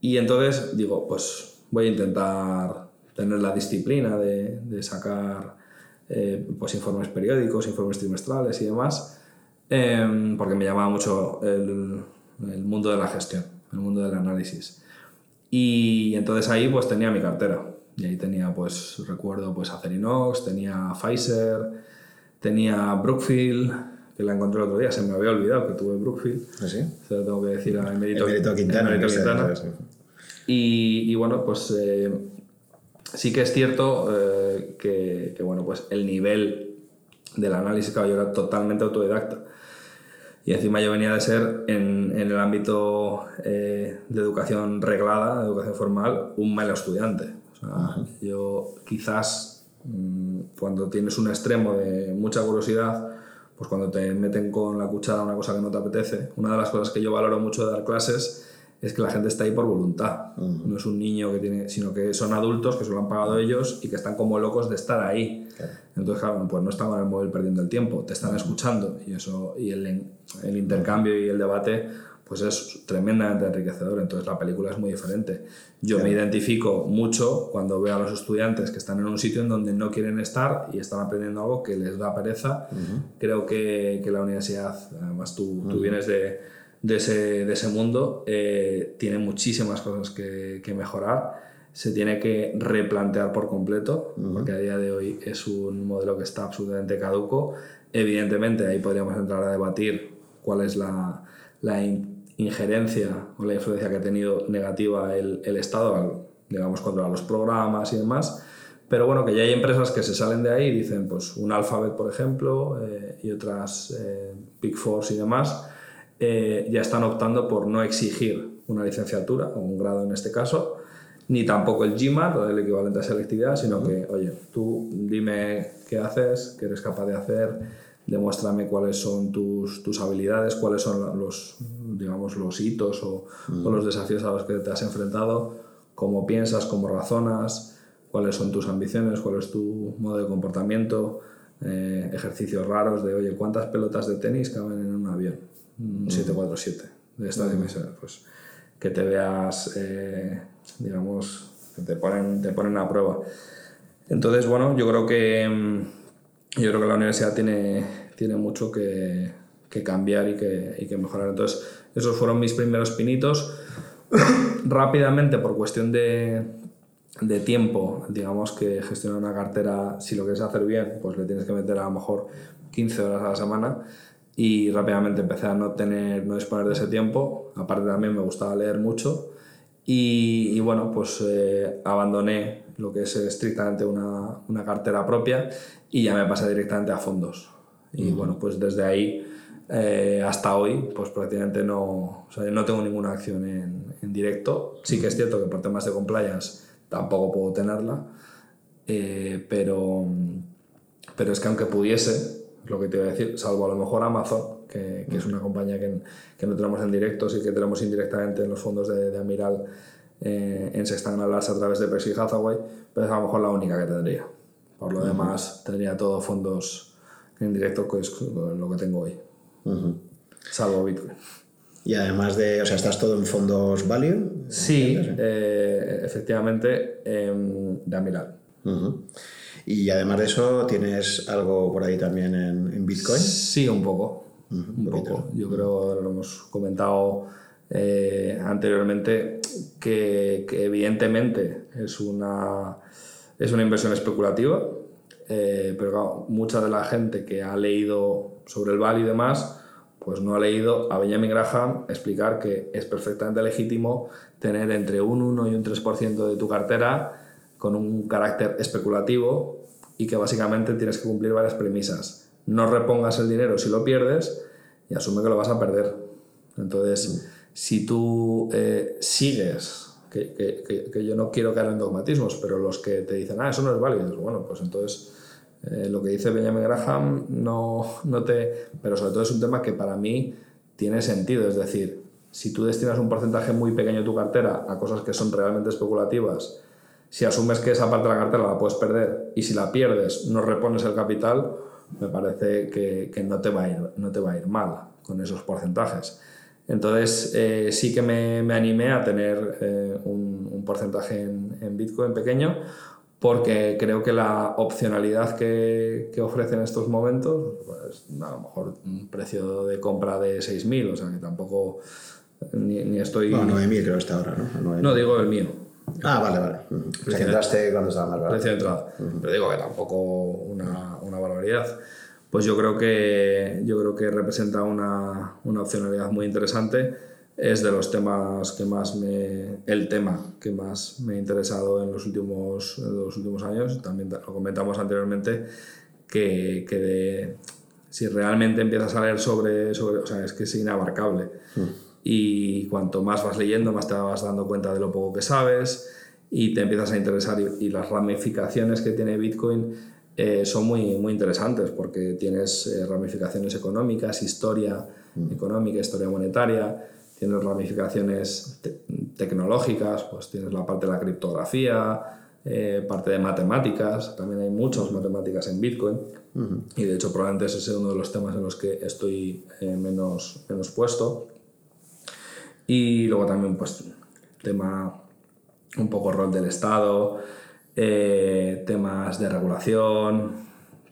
Y entonces digo, pues voy a intentar tener la disciplina de, sacar eh, pues informes periódicos, informes trimestrales y demás, em, porque me llamaba mucho el, el, mundo de la gestión, el mundo del análisis. Y entonces ahí pues tenía mi cartera. Y ahí tenía, pues, recuerdo, pues Acerinox, tenía Pfizer, tenía Brookfield, que la encontré el otro día, se me había olvidado que tuve Brookfield. ¿Ah, sí? Se lo tengo que decir a Emerito, Emerito Quintana. Emerito Quintana. Y, y bueno, pues eh, sí que es cierto eh, que, que, bueno, pues el nivel del análisis, claro, yo era totalmente autodidacta. Y encima yo venía de ser, en, en el ámbito eh, de educación reglada, de educación formal, un mal estudiante. O sea, yo quizás mm, cuando tienes un extremo de mucha curiosidad, pues cuando te meten con la cuchara una cosa que no te apetece, una de las cosas que yo valoro mucho de dar clases es que la gente está ahí por voluntad. No es un niño que tiene, sino que son adultos que se lo han pagado ellos y que están como locos de estar ahí. Entonces, claro, pues no están con el móvil perdiendo el tiempo, te están escuchando y eso y el, el intercambio y el debate pues es tremendamente enriquecedor. Entonces la película es muy diferente. Yo me identifico mucho cuando veo a los estudiantes que están en un sitio en donde no quieren estar y están aprendiendo algo que les da pereza. Creo que, que la universidad, además tú, tú vienes de, de, ese, de ese mundo, eh, tiene muchísimas cosas que, que mejorar. Se tiene que replantear por completo, porque a día de hoy es un modelo que está absolutamente caduco. Evidentemente, ahí podríamos entrar a debatir cuál es la, la in- injerencia o la influencia que ha tenido negativa el, el Estado, digamos, contra los programas y demás. Pero bueno, que ya hay empresas que se salen de ahí y dicen, pues un Alphabet, por ejemplo, eh, y otras eh, Big Four y demás, eh, ya están optando por no exigir una licenciatura o un grado en este caso, ni tampoco el GMAT o el equivalente a selectividad, sino que, oye, tú dime qué haces, qué eres capaz de hacer, demuéstrame cuáles son tus, tus habilidades, cuáles son los, digamos, los hitos o, o los desafíos a los que te has enfrentado, cómo piensas, cómo razonas, cuáles son tus ambiciones, cuál es tu modo de comportamiento, eh, ejercicios raros de, oye, ¿cuántas pelotas de tenis caben en un avión? Un 747 de esta dimensión. Pues que te veas, eh, digamos, que te ponen, te ponen a prueba. Entonces, bueno, yo creo que, mm, yo creo que la universidad tiene, tiene mucho que, que cambiar y que, y que mejorar. Entonces, esos fueron mis primeros pinitos. Rápidamente, por cuestión de, de tiempo, digamos que gestionar una cartera, si lo quieres hacer bien, pues le tienes que meter a lo mejor 15 horas a la semana y rápidamente empecé a no tener, no disponer de ese tiempo. Aparte también me gustaba leer mucho y, y bueno, pues eh, abandoné lo que es estrictamente una, una, cartera propia y ya me pasé directamente a fondos. Y bueno, pues desde ahí eh, hasta hoy, pues prácticamente no, o sea, no tengo ninguna acción en, en directo. Sí que es cierto que por temas de compliance tampoco puedo tenerla, eh, pero, pero es que aunque pudiese, lo que te iba a decir, salvo a lo mejor Amazon, que, que es una compañía que, que, no tenemos en directo, sí que tenemos indirectamente en los fondos de, de Amiral eh, en Sextan Alarse a través de Berkshire Hathaway, pero es a lo mejor la única que tendría. Por lo uh -huh. demás, tendría todos fondos en directo, que es lo que tengo hoy, uh -huh. salvo Bitcoin. Y además de, o sea, ¿estás todo en fondos value? Sí, eh, efectivamente, eh, de Amiral. Uh -huh. Y además de eso, ¿tienes algo por ahí también en, en Bitcoin? Sí, un poco. Uh -huh, un poco. Yo creo, lo hemos comentado eh, anteriormente, que, evidentemente es una, es una inversión especulativa, eh, pero mucha de la gente que ha leído sobre el value y demás, pues no ha leído a Benjamin Graham explicar que es perfectamente legítimo tener entre un 1 y un 3% de tu cartera con un carácter especulativo y que básicamente tienes que cumplir varias premisas. No repongas el dinero si lo pierdes y asume que lo vas a perder. Entonces, si tú eh, sigues, que, que, que, yo no quiero caer en dogmatismos, pero los que te dicen, ah, eso no es válido, bueno, pues entonces eh, lo que dice Benjamin Graham no, no te... Pero sobre todo es un tema que para mí tiene sentido, es decir, si tú destinas un porcentaje muy pequeño de tu cartera a cosas que son realmente especulativas, si asumes que esa parte de la cartera la puedes perder y si la pierdes no repones el capital, me parece que, que no, te va a ir, no te va a ir mal con esos porcentajes. Entonces eh, sí que me, me, animé a tener eh, un, un, porcentaje en, en, Bitcoin pequeño porque creo que la opcionalidad que, que ofrece en estos momentos, pues, a lo mejor un precio de compra de 6.000, o sea que tampoco ni, ni estoy... No, 9.000 creo está ahora, ¿no? No, digo el mío. Ah, vale, vale. O sea, que entraste cuando estaba más barato. Precio de entrada. Uh -huh. Pero digo que tampoco una, una barbaridad pues yo creo que, yo creo que representa una, una, opcionalidad muy interesante. Es de los temas que más me. el tema que más me ha interesado en los últimos, en los últimos años. También lo comentamos anteriormente, que, que de, si realmente empiezas a leer sobre. sobre o sea, es que es inabarcable. Mm. Y cuanto más vas leyendo, más te vas dando cuenta de lo poco que sabes y te empiezas a interesar. Y, y las ramificaciones que tiene Bitcoin eh, son muy, muy interesantes porque tienes eh, ramificaciones económicas, historia mm. económica, historia monetaria, tienes ramificaciones te tecnológicas, pues tienes la parte de la criptografía, eh, parte de matemáticas, también hay muchas matemáticas en Bitcoin uh -huh. y de hecho probablemente ese es uno de los temas en los que estoy eh, menos, menos puesto. Y luego también pues tema un poco rol del Estado, eh, temas de regulación,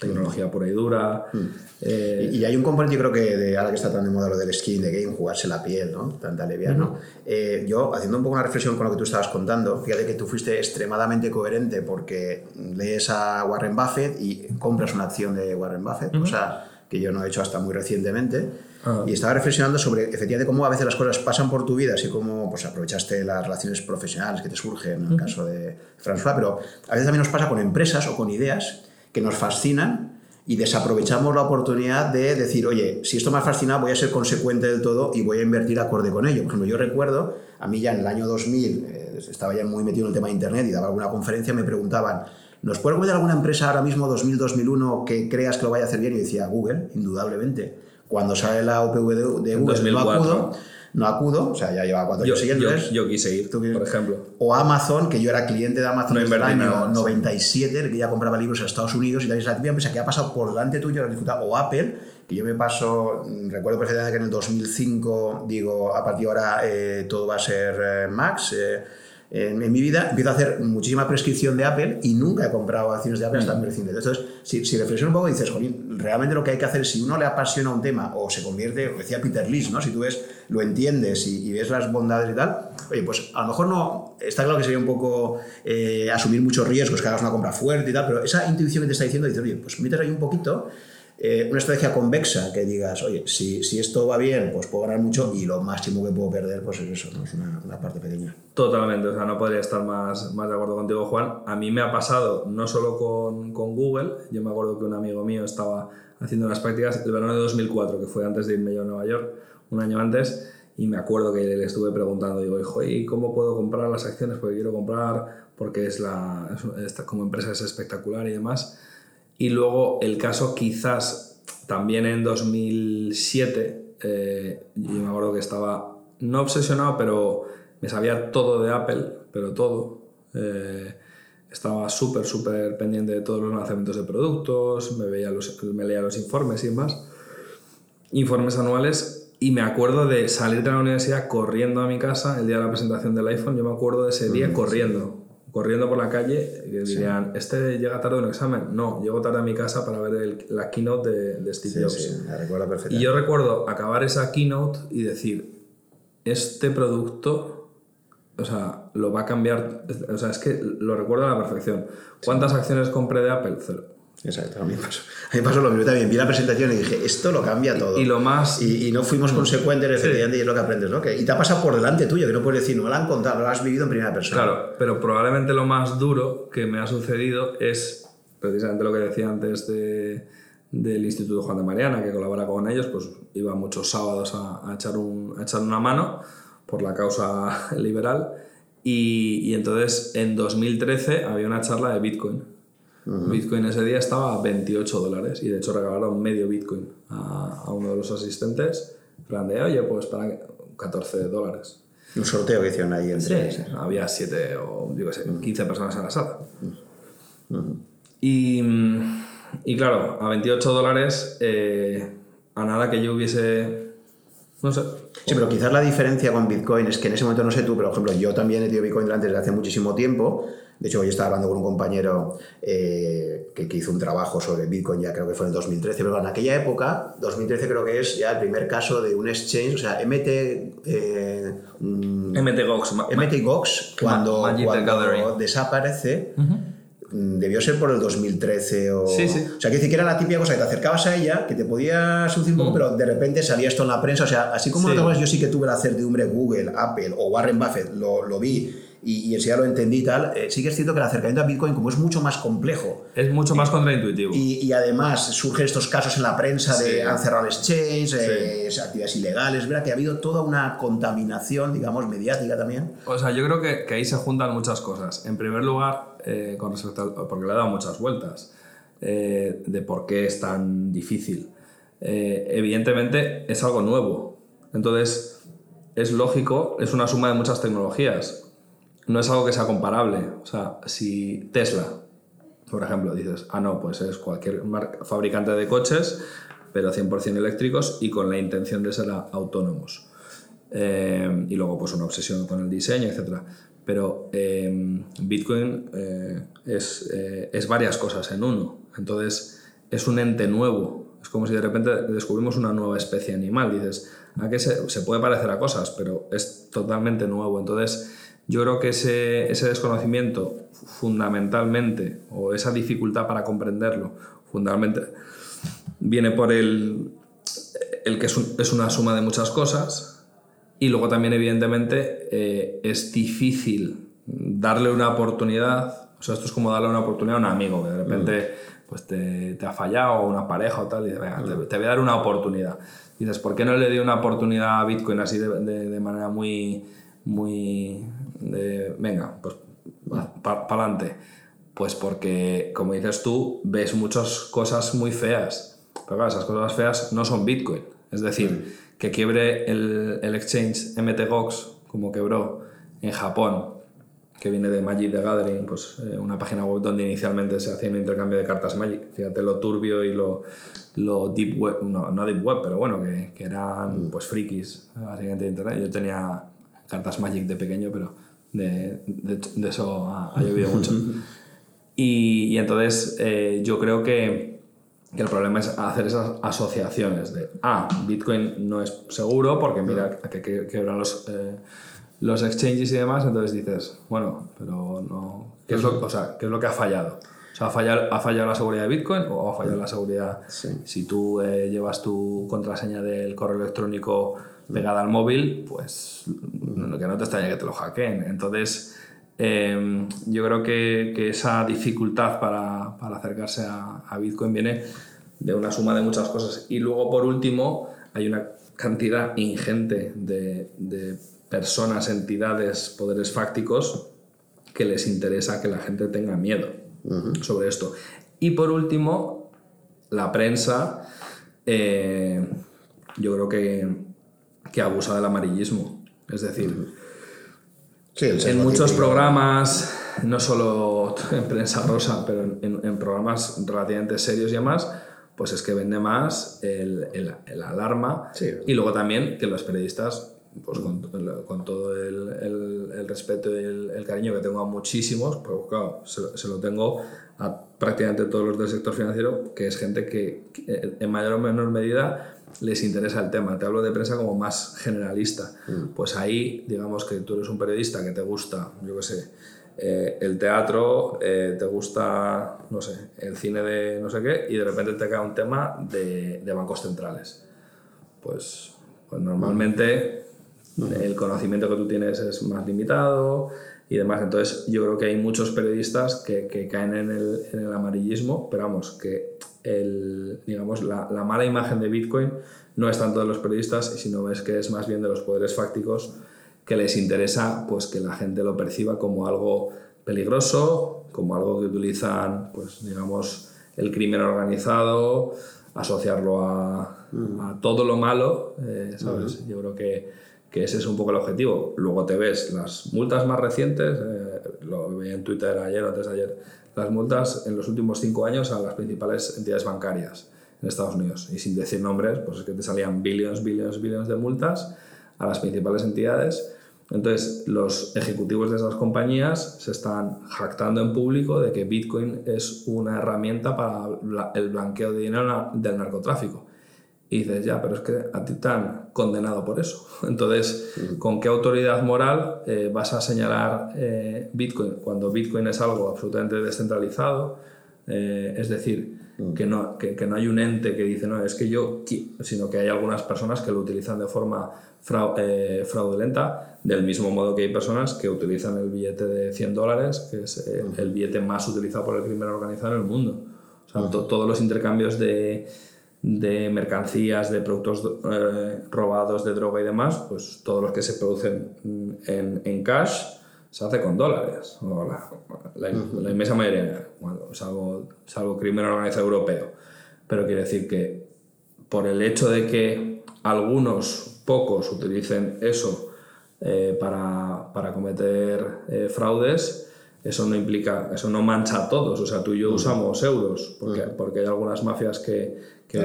tecnología pura y dura. Mm. Eh, y, y, hay un componente, yo creo que de ahora que está tan de moda lo del skin, de game, jugarse la piel, ¿no? Tanta leviana, ¿no? Uh -huh. eh, yo, haciendo un poco una reflexión con lo que tú estabas contando, fíjate que tú fuiste extremadamente coherente porque lees a Warren Buffett y compras una acción de Warren Buffett, uh -huh. sea, que yo no he hecho hasta muy recientemente. -huh. Y estaba reflexionando sobre efectivamente cómo a veces las cosas pasan por tu vida, así como pues, aprovechaste las relaciones profesionales que te surgen, en el caso de François, pero a veces también nos pasa con empresas o con ideas que nos fascinan y desaprovechamos la oportunidad de decir, oye, si esto me ha fascinado, voy a ser consecuente del todo y voy a invertir acorde con ello. Por ejemplo, yo recuerdo, a mí ya en el año 2000, eh, estaba ya muy metido en el tema de Internet y daba alguna conferencia, me preguntaban, ¿nos puede recomendar alguna empresa ahora mismo 2000-2001 que creas que lo vaya a hacer bien? Y decía, Google, indudablemente. Cuando sale la OPV de, de Google, no acudo no acudo, o sea, ya lleva cuatro años siguientes. Yo, yo, quise ir, ¿Tú por ejemplo. O Amazon, que yo era cliente de Amazon no desde el año nada, 97, sí. que ya compraba libros en Estados Unidos y también es la típica empresa que ha pasado por delante tuyo, o Apple, que yo me paso, recuerdo perfectamente que en el 2005 digo, a partir de ahora eh, todo va a ser eh, Max. Eh, en, en, mi vida empiezo a hacer muchísima prescripción de Apple y nunca he comprado acciones de Apple hasta muy reciente. Entonces, si, si reflexionas un poco, dices, Jolín, realmente lo que hay que hacer si uno le apasiona un tema o se convierte, lo decía Peter Lynch, ¿no? si tú ves, lo entiendes y, y, ves las bondades y tal, oye, pues a lo mejor no, está claro que sería un poco eh, asumir muchos riesgos, que hagas una compra fuerte y tal, pero esa intuición que te está diciendo, dices, oye, pues metes ahí un poquito eh, una estrategia convexa que digas, oye, si, si, esto va bien, pues puedo ganar mucho y lo máximo que puedo perder, pues es eso, ¿no? es una, una, parte pequeña. Totalmente, o sea, no podría estar más, más de acuerdo contigo, Juan. A mí me ha pasado no solo con, con Google, yo me acuerdo que un amigo mío estaba haciendo unas prácticas el verano de 2004, que fue antes de irme yo a Nueva York, un año antes, y me acuerdo que le estuve preguntando, digo, hijo, ¿y cómo puedo comprar las acciones? Porque quiero comprar, porque es la, es, como empresa es espectacular y demás y luego el caso quizás también en 2007, eh, yo me acuerdo que estaba no obsesionado, pero me sabía todo de Apple, pero todo. Eh, estaba súper, súper pendiente de todos los lanzamientos de productos, me, veía los, me leía los informes y demás. Informes anuales y me acuerdo de salir de la universidad corriendo a mi casa el día de la presentación del iPhone. Yo me acuerdo de ese día mm, corriendo corriendo por la calle y dirían, sí. ¿este llega tarde a un examen? No, llego tarde a mi casa para ver el, la keynote de, de Steve sí, Jobs. Sí, la recuerdo perfectamente. Y yo recuerdo acabar esa keynote y decir, este producto, o sea, lo va a cambiar, o sea, es que lo recuerdo a la perfección. ¿Cuántas acciones compré de Apple? Cero. Exacto, a mí, pasó, a mí pasó lo mismo también. Vi la presentación y dije, esto lo cambia todo. Y, y lo más. Y, y, no fuimos consecuentes, efectivamente, sí. y es lo que aprendes, ¿no? Que, y te ha pasado por delante tuyo, que no puedes decir, no me lo han contado, lo has vivido en primera persona. Claro, pero probablemente lo más duro que me ha sucedido es precisamente lo que decía antes de, del Instituto Juan de Mariana, que colabora con ellos, pues iba muchos sábados a, a echar, un, a echar una mano por la causa liberal. Y, y entonces en 2013 había una charla de Bitcoin Bitcoin ese día estaba a 28 dólares y de hecho regalaron medio Bitcoin a, a uno de los asistentes. En plan de, oye, pues para 14 dólares. Un sorteo que hicieron ahí entre... Sí, había 7 o digo, 15 personas en la sala. Y, y, claro, a 28 dólares, eh, a nada que yo hubiese... No sé. Sí, pero quizás la diferencia con Bitcoin es que en ese momento, no sé tú, pero por ejemplo, yo también he tenido Bitcoin antes desde hace muchísimo tiempo de hecho, hoy estaba hablando con un compañero eh, que, hizo un trabajo sobre Bitcoin, ya creo que fue en 2013, pero en aquella época, 2013 creo que es ya el primer caso de un exchange, o sea, MT... Eh, MTGOX. MTGOX, cuando, cuando desaparece... Mm, debió ser por el 2013 o... Sí, sí. O sea, que decir que era la típica cosa que te acercabas a ella, que te podía seducir un poco, mm. pero de repente salía esto en la prensa. O sea, así como yo sí que tuve la certidumbre Google, Apple o Warren Buffett, lo, lo vi y, y ya lo entendí y tal, eh, sí que es cierto que el acercamiento a Bitcoin, como es mucho más complejo. Es mucho más contraintuitivo. Y, y, además surgen estos casos en la prensa de han cerrado exchange, eh, actividades ilegales, ¿verdad? Que ha habido toda una contaminación, digamos, mediática también. O sea, yo creo que, que ahí se juntan muchas cosas. En primer lugar, eh, con respecto porque le he dado muchas vueltas, de por qué es tan difícil. evidentemente es algo nuevo. Entonces, es lógico, es una suma de muchas tecnologías no es algo que sea comparable. O sea, si Tesla, por ejemplo, dices, ah, no, pues es cualquier fabricante de coches, pero 100% eléctricos y con la intención de ser autónomos. Eh, y luego, pues una obsesión con el diseño, etc. Pero eh, Bitcoin eh, es, es varias cosas en uno. Entonces, es un ente nuevo. Es como si de repente descubrimos una nueva especie animal. Dices, ¿a qué se, se puede parecer a cosas? Pero es totalmente nuevo. Entonces, yo creo que ese, desconocimiento fundamentalmente, o esa dificultad para comprenderlo, fundamentalmente viene por el, el que es, una suma de muchas cosas y luego también evidentemente eh, es difícil darle una oportunidad, o sea, esto es como darle una oportunidad a un amigo que de repente pues te, ha fallado o una pareja o tal, y venga, te, voy a dar una oportunidad. Y dices, ¿por qué no le di una oportunidad a Bitcoin así de, de manera muy, muy, de, venga, pues para adelante. Pues porque, como dices tú, ves muchas cosas muy feas. Pero claro, esas cosas feas no son Bitcoin. Es decir, que quiebre el, el exchange MTGOX, como quebró en Japón, que viene de Magic the Gathering, pues eh, una página web donde inicialmente se hacía un intercambio de cartas Magic. Fíjate lo turbio y lo, lo deep web, no, no deep web, pero bueno, que, que eran pues frikis, básicamente de internet. Yo tenía cartas Magic de pequeño, pero de, de, eso ha, llovido mucho. Y, entonces eh, yo creo que, que, el problema es hacer esas asociaciones de, ah, Bitcoin no es seguro porque mira que, que quebran los, eh, los exchanges y demás, entonces dices, bueno, pero no, ¿qué es lo, o sea, ¿qué es lo que ha fallado? O sea, ¿ha fallado, ¿ha fallado la seguridad de Bitcoin o ha fallado la seguridad? Si tú eh, llevas tu contraseña del correo electrónico pegada al móvil, pues que no te extraña que te lo hackeen. Entonces, em, yo creo que, que, esa dificultad para, para acercarse a, a, Bitcoin viene de una suma de muchas cosas. Y luego, por último, hay una cantidad ingente de, de personas, entidades, poderes fácticos que les interesa que la gente tenga miedo sobre esto. Y por último, la prensa, eh, yo creo que que abusa del amarillismo. Es decir, en muchos programas, no solo en prensa rosa, pero en, programas relativamente serios y demás, pues es que vende más el, el, alarma y luego también que los periodistas, pues con, con todo el, el, respeto y el, cariño que tengo a muchísimos, pues claro, se, se, lo tengo a prácticamente todos los del sector financiero, que es gente que en mayor o menor medida les interesa el tema. Te hablo de prensa como más generalista. Mm. Pues ahí, digamos que tú eres un periodista que te gusta, yo qué sé, eh, el teatro, eh, te gusta, no sé, el cine de no sé qué, y de repente te cae un tema de, de bancos centrales. Pues, pues normalmente. El conocimiento que tú tienes es más limitado y demás. Entonces yo creo que hay muchos periodistas que, que caen en el, en el, amarillismo, pero vamos, que el, digamos, la, la, mala imagen de Bitcoin no es tanto de los periodistas, sino es que es más bien de los poderes fácticos que les interesa pues, que la gente lo perciba como algo peligroso, como algo que utilizan, pues, digamos, el crimen organizado, asociarlo a, a todo lo malo, eh, ¿sabes? Yo creo que, que ese es un poco el objetivo. Luego te ves las multas más recientes, eh, lo vi en Twitter ayer o antes de ayer, las multas en los últimos cinco años a las principales entidades bancarias en Estados Unidos. Y sin decir nombres, pues es que te salían billones, billones, billones de multas a las principales entidades. Entonces, los ejecutivos de esas compañías se están jactando en público de que Bitcoin es una herramienta para el blanqueo de dinero del narcotráfico. Y dices, ya, pero es que a ti te han condenado por eso. Entonces, ¿con qué autoridad moral eh, vas a señalar eh, Bitcoin cuando Bitcoin es algo absolutamente descentralizado? Eh, es decir, que no, que, que, no hay un ente que dice, no, es que yo, sino que hay algunas personas que lo utilizan de forma fraudulenta, del mismo modo que hay personas que utilizan el billete de 100 dólares, que es el billete más utilizado por el crimen organizado en el mundo. O sea, todos los intercambios de, de mercancías, de productos eh, robados, de droga y demás, pues todos los que se producen en, en cash se hace con dólares. O la, la, inmensa mayoría, bueno, salvo, salvo crimen organizado europeo. Pero quiere decir que por el hecho de que algunos pocos utilicen eso eh, para, para, cometer eh, fraudes, eso no implica, eso no mancha a todos. O sea, tú y yo usamos euros, porque, porque hay algunas mafias que, que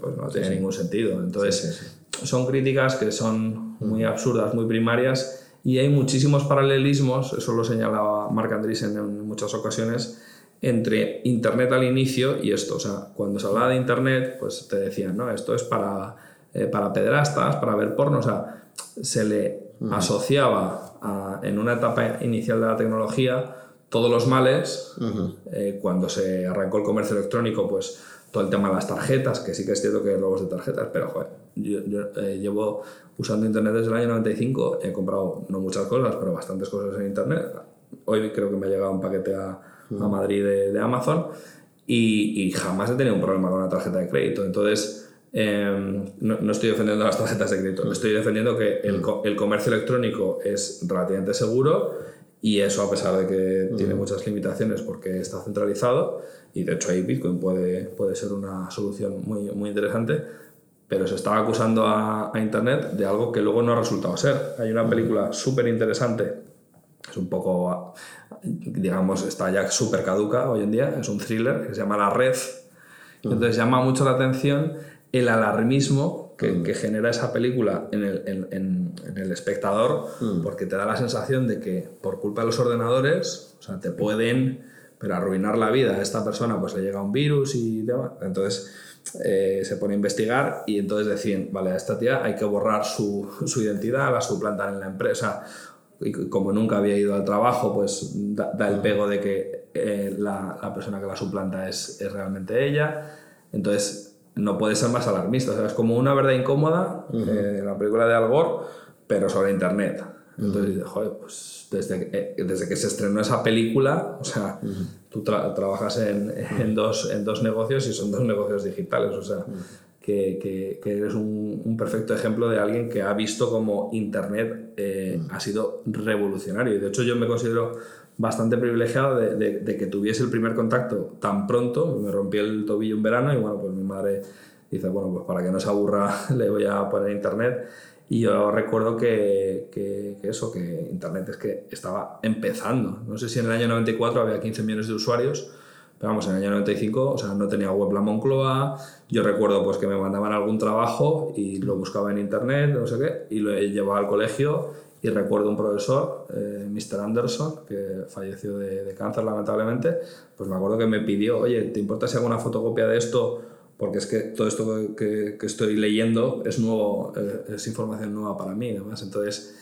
pues no tiene ningún sentido. Entonces, son críticas que son muy absurdas, muy primarias, y hay muchísimos paralelismos, eso lo señalaba Marc Andreessen en muchas ocasiones, entre Internet al inicio y esto. O sea, cuando se hablaba de Internet, pues te decían, no, esto es para eh, para pederastas, para ver porno, o sea, se le asociaba en una etapa inicial de la tecnología todos los males. Eh, cuando se arrancó el comercio electrónico, pues todo el tema de las tarjetas, que sí que es cierto que hay robos de tarjetas, pero joder, yo, eh, llevo usando Internet desde el año 95, he comprado no muchas cosas, pero bastantes cosas en Internet. Hoy creo que me ha llegado un paquete a, a Madrid de, de Amazon y, y, jamás he tenido un problema con una tarjeta de crédito. Entonces, Em, no, estoy defendiendo las tarjetas de crédito, mm. estoy defendiendo que el, mm. el, comercio electrónico es relativamente seguro y eso a pesar de que mm. tiene muchas limitaciones porque está centralizado y de hecho ahí Bitcoin puede, puede ser una solución muy, muy interesante, pero se estaba acusando a, a, Internet de algo que luego no ha resultado ser. Hay una película súper interesante, es un poco, digamos, está ya súper caduca hoy en día, es un thriller que se llama La Red, entonces llama mucho la atención el alarmismo que, mm. que genera esa película en el, en, en, el espectador, mm. porque te da la sensación de que por culpa de los ordenadores, o sea, te pueden pero arruinar la vida a esta persona, pues le llega un virus y demás. Entonces eh, se pone a investigar y entonces deciden, vale, a esta tía hay que borrar su, su identidad, la suplantar en la empresa. Y como nunca había ido al trabajo, pues da, el mm. pego de que eh, la, la, persona que la suplanta es, es realmente ella. Entonces no puede ser más alarmista. O sea, es como una verdad incómoda eh, en la película de Al Gore, pero sobre Internet. Entonces joder, pues desde, eh, desde que se estrenó esa película, o sea, tú trabajas en, en, dos, en dos negocios y son dos negocios digitales, o sea, que, que, que, eres un, un, perfecto ejemplo de alguien que ha visto como Internet eh, ha sido revolucionario. Y de hecho yo me considero bastante privilegiado de, de, que tuviese el primer contacto tan pronto. Me rompí el tobillo en verano y bueno, pues mi madre dice, bueno, pues para que no se aburra le voy a poner internet. Y yo recuerdo que, que, eso, que internet es que estaba empezando. No sé si en el año 94 había 15 millones de usuarios, pero vamos, en el año 95, o sea, no tenía web la Moncloa. Yo recuerdo pues que me mandaban algún trabajo y lo buscaba en internet, no sé qué, y lo llevaba al colegio y recuerdo un profesor, eh, Mr. Anderson, que falleció de, de, cáncer lamentablemente, pues me acuerdo que me pidió, oye, ¿te importa si hago una fotocopia de esto? Porque es que todo esto que, que estoy leyendo es nuevo, eh, es información nueva para mí, además. Entonces,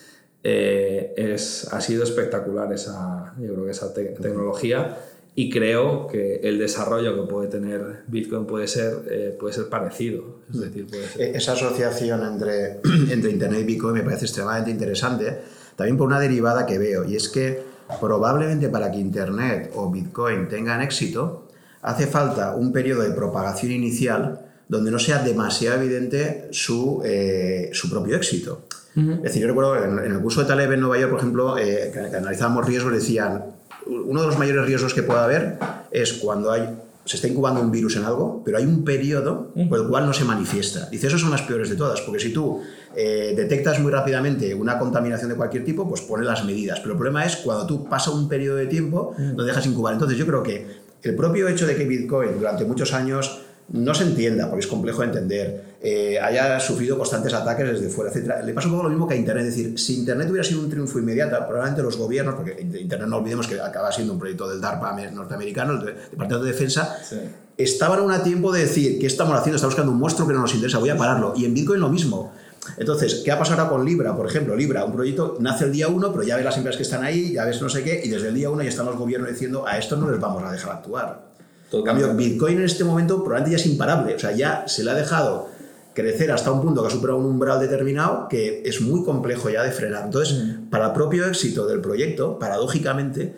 eh, es, ha sido espectacular esa, yo creo que esa te tecnología y creo que el desarrollo que puede tener Bitcoin puede ser, eh, puede ser parecido. Es decir, puede ser... E-, esa asociación entre, entre Internet y Bitcoin me parece extremadamente interesante, también por una derivada que veo, y es que probablemente para que Internet o Bitcoin tengan éxito, hace falta un periodo de propagación inicial donde no sea demasiado evidente su, eh, su propio éxito. Es decir, yo recuerdo en, en, el curso de Taleb en Nueva York, por ejemplo, eh, que analizábamos riesgos, decían, uno de los mayores riesgos que puede haber es cuando hay se está incubando un virus en algo, pero hay un periodo por el cual no se manifiesta. Dice, esas son las peores de todas, porque si tú eh, detectas muy rápidamente una contaminación de cualquier tipo, pues pone las medidas. Pero el problema es cuando tú pasa un periodo de tiempo, no dejas incubar. Entonces yo creo que el propio hecho de que Bitcoin durante muchos años no se entienda, porque es complejo de entender, eh, haya sufrido constantes ataques desde fuera, etc. Le pasa un poco lo mismo que a Internet, es decir, si Internet hubiera sido un triunfo inmediato, probablemente los gobiernos, porque Internet no olvidemos que acaba siendo un proyecto del DARPA norteamericano, el Departamento de Defensa, estaban aún a tiempo de decir, ¿qué estamos haciendo? Está buscando un monstruo que no nos interesa, voy a pararlo. Y en Bitcoin lo mismo. Entonces, ¿qué ha pasado ahora con Libra? Por ejemplo, Libra, un proyecto nace el día 1, pero ya ves las empresas que están ahí, ya ves no sé qué, y desde el día 1 ya están los gobiernos diciendo, a esto no les vamos a dejar actuar. En cambio, Bitcoin en este momento probablemente ya es imparable. O sea, ya se le ha dejado crecer hasta un punto que ha superado un umbral determinado que es muy complejo ya de frenar. Entonces, para el propio éxito del proyecto, paradójicamente,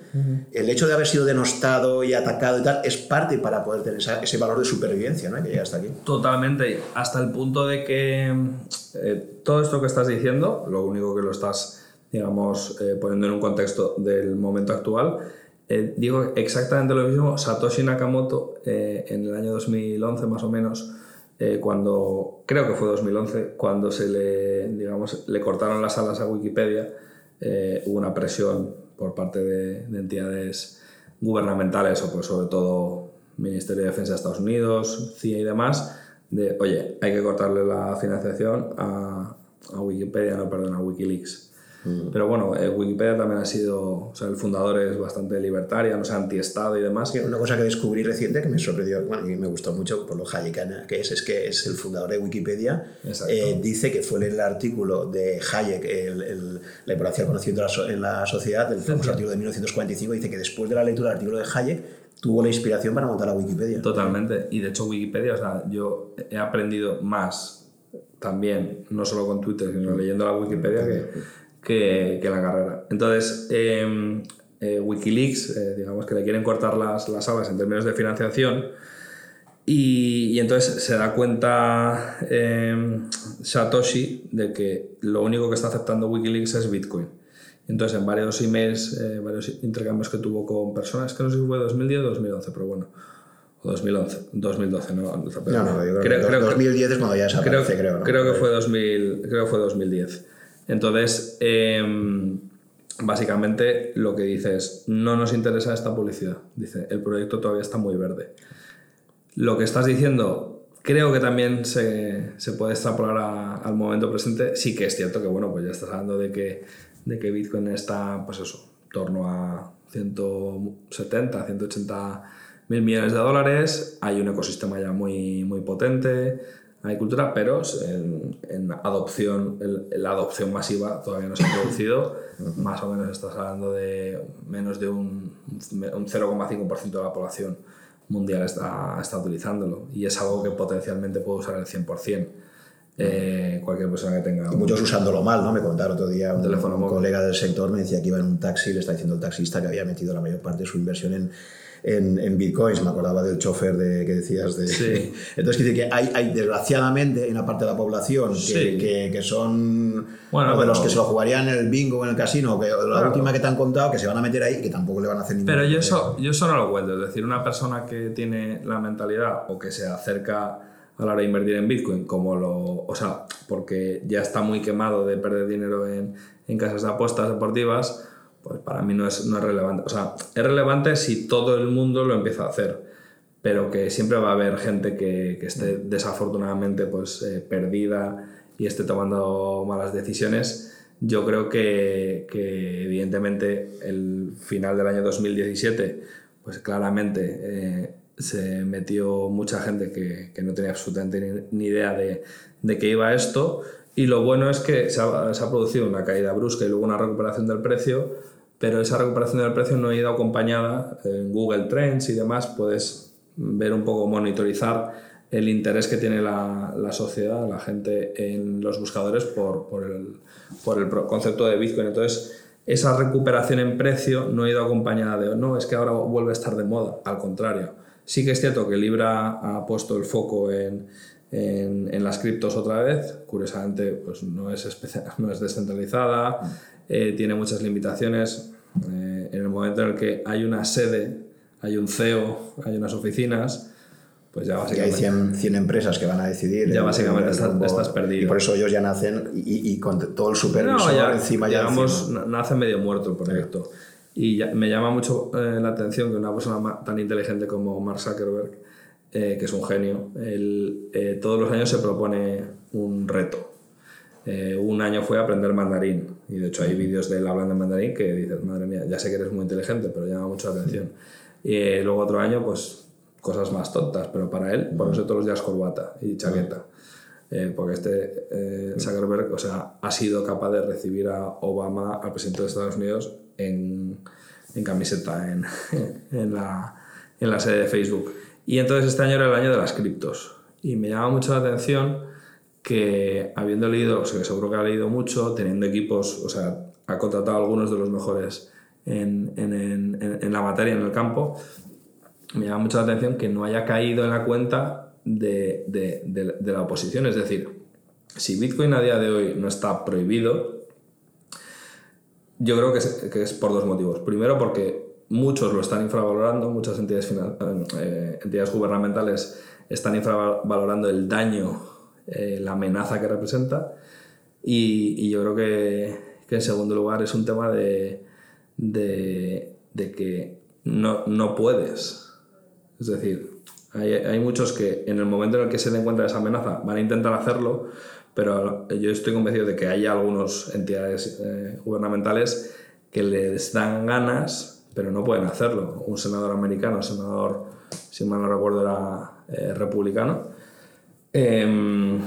el hecho de haber sido denostado y atacado y tal es parte para poder tener ese valor de supervivencia ¿no? que llega hasta aquí. Totalmente, hasta el punto de que eh, todo esto que estás diciendo, lo único que lo estás, digamos, eh, poniendo en un contexto del momento actual, eh, digo exactamente lo mismo, Satoshi Nakamoto eh, en el año 2011 más o menos, eh, cuando, creo que fue 2011, cuando se le, digamos, le cortaron las alas a Wikipedia, hubo una presión por parte de, entidades gubernamentales, o pues sobre todo Ministerio de Defensa de Estados Unidos, CIA y demás, de, oye, hay que cortarle la financiación a, a Wikipedia, no, perdón, a Wikileaks. Mm. Pero bueno, eh, Wikipedia también ha sido, o sea, el fundador es bastante libertaria, no sé, antiestado y demás. Una cosa que descubrí reciente que me sorprendió, bueno, y me gustó mucho por lo Hayekana que es, es que es el fundador de Wikipedia. Eh, dice que fue el artículo de Hayek, el, la importancia del conocimiento en la sociedad, el famoso artículo de 1945, dice que después de la lectura del artículo de Hayek, tuvo la inspiración para montar la Wikipedia. Totalmente. Y de hecho Wikipedia, o sea, yo he aprendido más también, no solo con Twitter, sino leyendo la Wikipedia, que, que, la carrera. Entonces, em, eh, Wikileaks, eh, digamos que le quieren cortar las, las alas en términos de financiación. Y, entonces se da cuenta em, Satoshi de que lo único que está aceptando Wikileaks es Bitcoin. Entonces, en varios emails, eh, varios intercambios que tuvo con personas, que no sé si fue 2010 o 2011, pero bueno, o 2011, 2012, no. No, no, yo creo, que 2010 es cuando ya se creo, creo, creo, que fue 2000, creo que fue 2010. Entonces, em, básicamente lo que dice es, no nos interesa esta publicidad. Dice, el proyecto todavía está muy verde. Lo que estás diciendo, creo que también se, puede extrapolar al momento presente. Sí que es cierto que, bueno, pues ya estás hablando de que, de que Bitcoin está, pues eso, en torno a 170, 180 mil millones de dólares. Hay un ecosistema ya muy, muy potente agricultura, pero en, adopción, la adopción masiva todavía no se ha producido. Más o menos estás hablando de menos de un, un 0,5% de la población mundial está, está utilizándolo y es algo que potencialmente puede usar el 100%. Eh, cualquier persona que tenga. Y muchos usándolo mal, ¿no? Me contaron otro día un, teléfono un colega del sector me decía que iba en un taxi le está diciendo el taxista que había metido la mayor parte de su inversión en, en, en, bitcoins. Me acordaba del chofer de, que decías. De, sí. Entonces, dice que hay, hay, desgraciadamente, una parte de la población que, que, que son bueno, de los que se lo jugarían en el bingo o en el casino, que la última que te han contado, que se van a meter ahí, que tampoco le van a hacer ningún Pero yo eso, yo eso no lo cuento. Es decir, una persona que tiene la mentalidad o que se acerca a la hora de invertir en Bitcoin, como lo. O sea, porque ya está muy quemado de perder dinero en, en casas de apuestas deportivas pues para mí no es, no es relevante. O sea, es relevante si todo el mundo lo empieza a hacer, pero que siempre va a haber gente que, que esté desafortunadamente pues, eh, perdida y esté tomando malas decisiones. Yo creo que, que, evidentemente el final del año 2017, pues claramente eh, se metió mucha gente que, que no tenía absolutamente ni, idea de, de qué iba esto. Y lo bueno es que se ha, producido una caída brusca y luego una recuperación del precio, pero esa recuperación del precio no ha ido acompañada en Google Trends y demás, puedes ver un poco, monitorizar el interés que tiene la, la sociedad, la gente en los buscadores por, por, el, por el concepto de Bitcoin. Entonces, esa recuperación en precio no ha ido acompañada de, no, es que ahora vuelve a estar de moda, al contrario. Sí que es cierto que Libra ha puesto el foco en, en, en las criptos otra vez, curiosamente pues no es, no es descentralizada, eh, tiene muchas limitaciones. Eh, en el momento en el que hay una sede, hay un CEO, hay unas oficinas, pues ya básicamente... Y hay 100, empresas que van a decidir. Ya básicamente estás, perdido. Y por eso ellos ya nacen y, con todo el supervisor no, encima ya... Digamos, nace medio muerto el proyecto. Y me llama mucho eh, la atención que una persona tan inteligente como Mark Zuckerberg, eh, que es un genio, él, eh, todos los años se propone un reto. un año fue aprender mandarín. Y de hecho hay vídeos de él hablando en mandarín que dices, madre mía, ya sé que eres muy inteligente, pero llama mucho la atención. Y luego otro año, pues cosas más tontas, pero para él ponerse todos los días corbata y chaqueta. porque este Zuckerberg o sea, ha sido capaz de recibir a Obama, al presidente de Estados Unidos, en, en camiseta en, en, la, en la sede de Facebook. Y entonces este año era el año de las criptos. Y me llama mucho la atención que habiendo leído, o sea, seguro que ha leído mucho, teniendo equipos, o sea, ha contratado a algunos de los mejores en, en, en, la materia, en el campo, me llama mucho la atención que no haya caído en la cuenta de, de, de, de la oposición. Es decir, si Bitcoin a día de hoy no está prohibido, yo creo que es, que es, por dos motivos. Primero, porque muchos lo están infravalorando, muchas entidades, eh, entidades gubernamentales están infravalorando el daño, eh, la amenaza que representa. Y, yo creo que, que, en segundo lugar, es un tema de, de, que no, no, puedes. Es decir, hay, hay muchos que en el momento en el que se den cuenta de esa amenaza van a intentar hacerlo, pero yo estoy convencido de que hay algunas entidades eh, gubernamentales que les dan ganas, pero no pueden hacerlo. Un senador americano, un senador, si mal no recuerdo, era eh, republicano, em,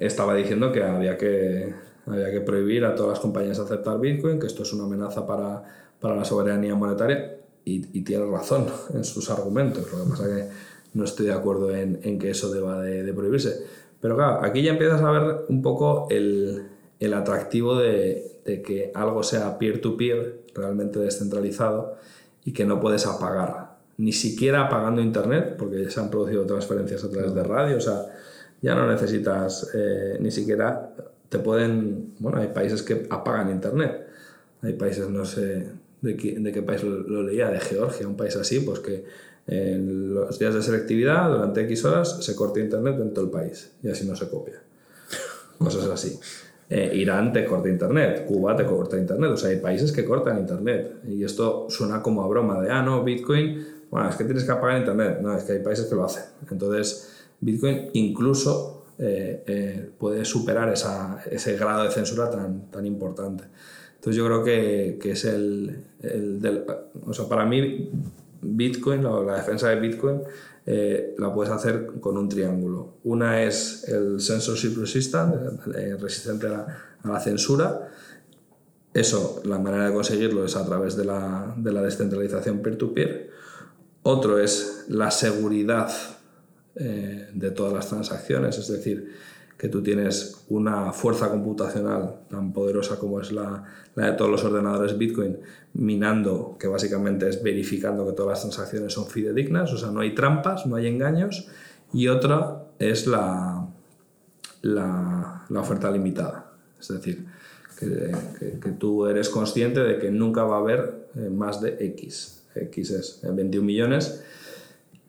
estaba diciendo que había, que había que prohibir a todas las compañías aceptar Bitcoin, que esto es una amenaza para, para la soberanía monetaria, y, tiene razón en sus argumentos. Lo que pasa es que no estoy de acuerdo en, en que eso deba de, de prohibirse pero claro, aquí ya empiezas a ver un poco el, el atractivo de, de, que algo sea peer-to-peer, realmente descentralizado, y que no puedes apagar, ni siquiera apagando Internet, porque ya se han producido transferencias a través de radio, o sea, ya no necesitas eh, ni siquiera, te pueden, bueno, hay países que apagan Internet, hay países, no sé de qué, de qué país lo, lo leía, de Georgia, un país así, pues que en los días de selectividad, durante X horas, se corta internet en todo el país y así no se copia. Cosas así. Eh, Irán te corta internet, Cuba te corta internet, o sea, hay países que cortan internet. Y esto suena como a broma de, ah, no, Bitcoin, bueno, es que tienes que apagar internet. No, es que hay países que lo hacen. Entonces, Bitcoin incluso eh, eh, puede superar esa, ese grado de censura tan, tan importante. Entonces, yo creo que, que es el, el del, o sea, para mí Bitcoin, la, la defensa de Bitcoin, eh, la puedes hacer con un triángulo. Una es el censorship resistant, eh, resistente a la, censura. Eso, la manera de conseguirlo es a través de la, de la descentralización peer-to-peer. Otro es la seguridad eh, de todas las transacciones, es decir, que tú tienes una fuerza computacional tan poderosa como es la, la, de todos los ordenadores Bitcoin, minando, que básicamente es verificando que todas las transacciones son fidedignas, o sea, no hay trampas, no hay engaños, y otra es la, la, la oferta limitada, es decir, que, que, que, tú eres consciente de que nunca va a haber eh, más de X, X es 21 eh, millones,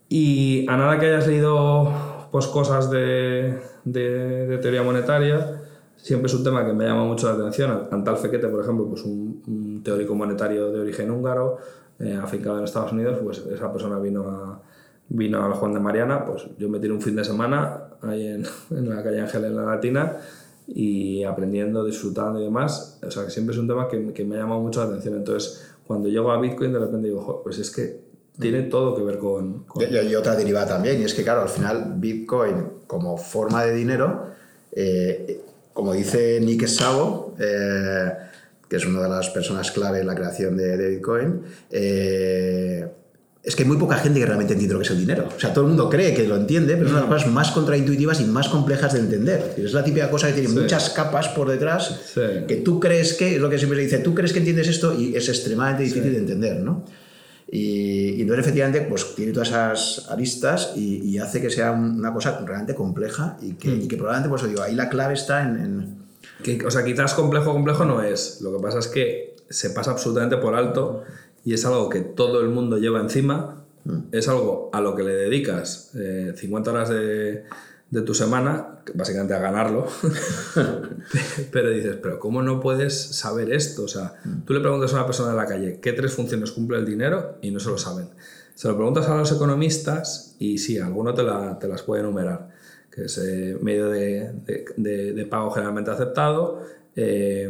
y a nada que hayas leído pues cosas de, de, teoría monetaria, siempre es un tema que me llama mucho la atención. Antal Fequete, por ejemplo, pues un, teórico monetario de origen húngaro, eh, afincado en Estados Unidos, pues esa persona vino a, vino al Juan de Mariana, pues yo me tiré un fin de semana ahí en, en la calle Ángel en la Latina y aprendiendo, disfrutando y demás. O sea, que siempre es un tema que, que me ha llamado mucho la atención. Entonces, cuando llego a Bitcoin, de repente digo, pues es que tiene todo que ver con... Y, otra derivada también, y es que claro, al final Bitcoin como forma de dinero, eh, como dice Nick Szabo, eh, que es una de las personas clave en la creación de, de Bitcoin, eh, es que hay muy poca gente que realmente entiende lo que es el dinero. O sea, todo el mundo cree que lo entiende, pero es una de las cosas más contraintuitivas y más complejas de entender. Es la típica cosa que tiene muchas capas por detrás, que tú crees que, es lo que siempre se dice, tú crees que entiendes esto y es extremadamente difícil de entender, ¿no? Y, y, entonces efectivamente pues tiene todas esas aristas y, y, hace que sea una cosa realmente compleja y que, mm. y que probablemente, por eso digo, ahí la clave está en... en... Que, o sea, quizás complejo, complejo no es. Lo que pasa es que se pasa absolutamente por alto y es algo que todo el mundo lleva encima, es algo a lo que le dedicas 50 horas de, de tu semana, básicamente a ganarlo, pero dices, pero ¿cómo no puedes saber esto? O sea, tú le preguntas a una persona en la calle qué tres funciones cumple el dinero y no se lo saben. Se lo preguntas a los economistas y sí, alguno te, te las puede enumerar, que es eh, medio de, de, de, pago generalmente aceptado, eh,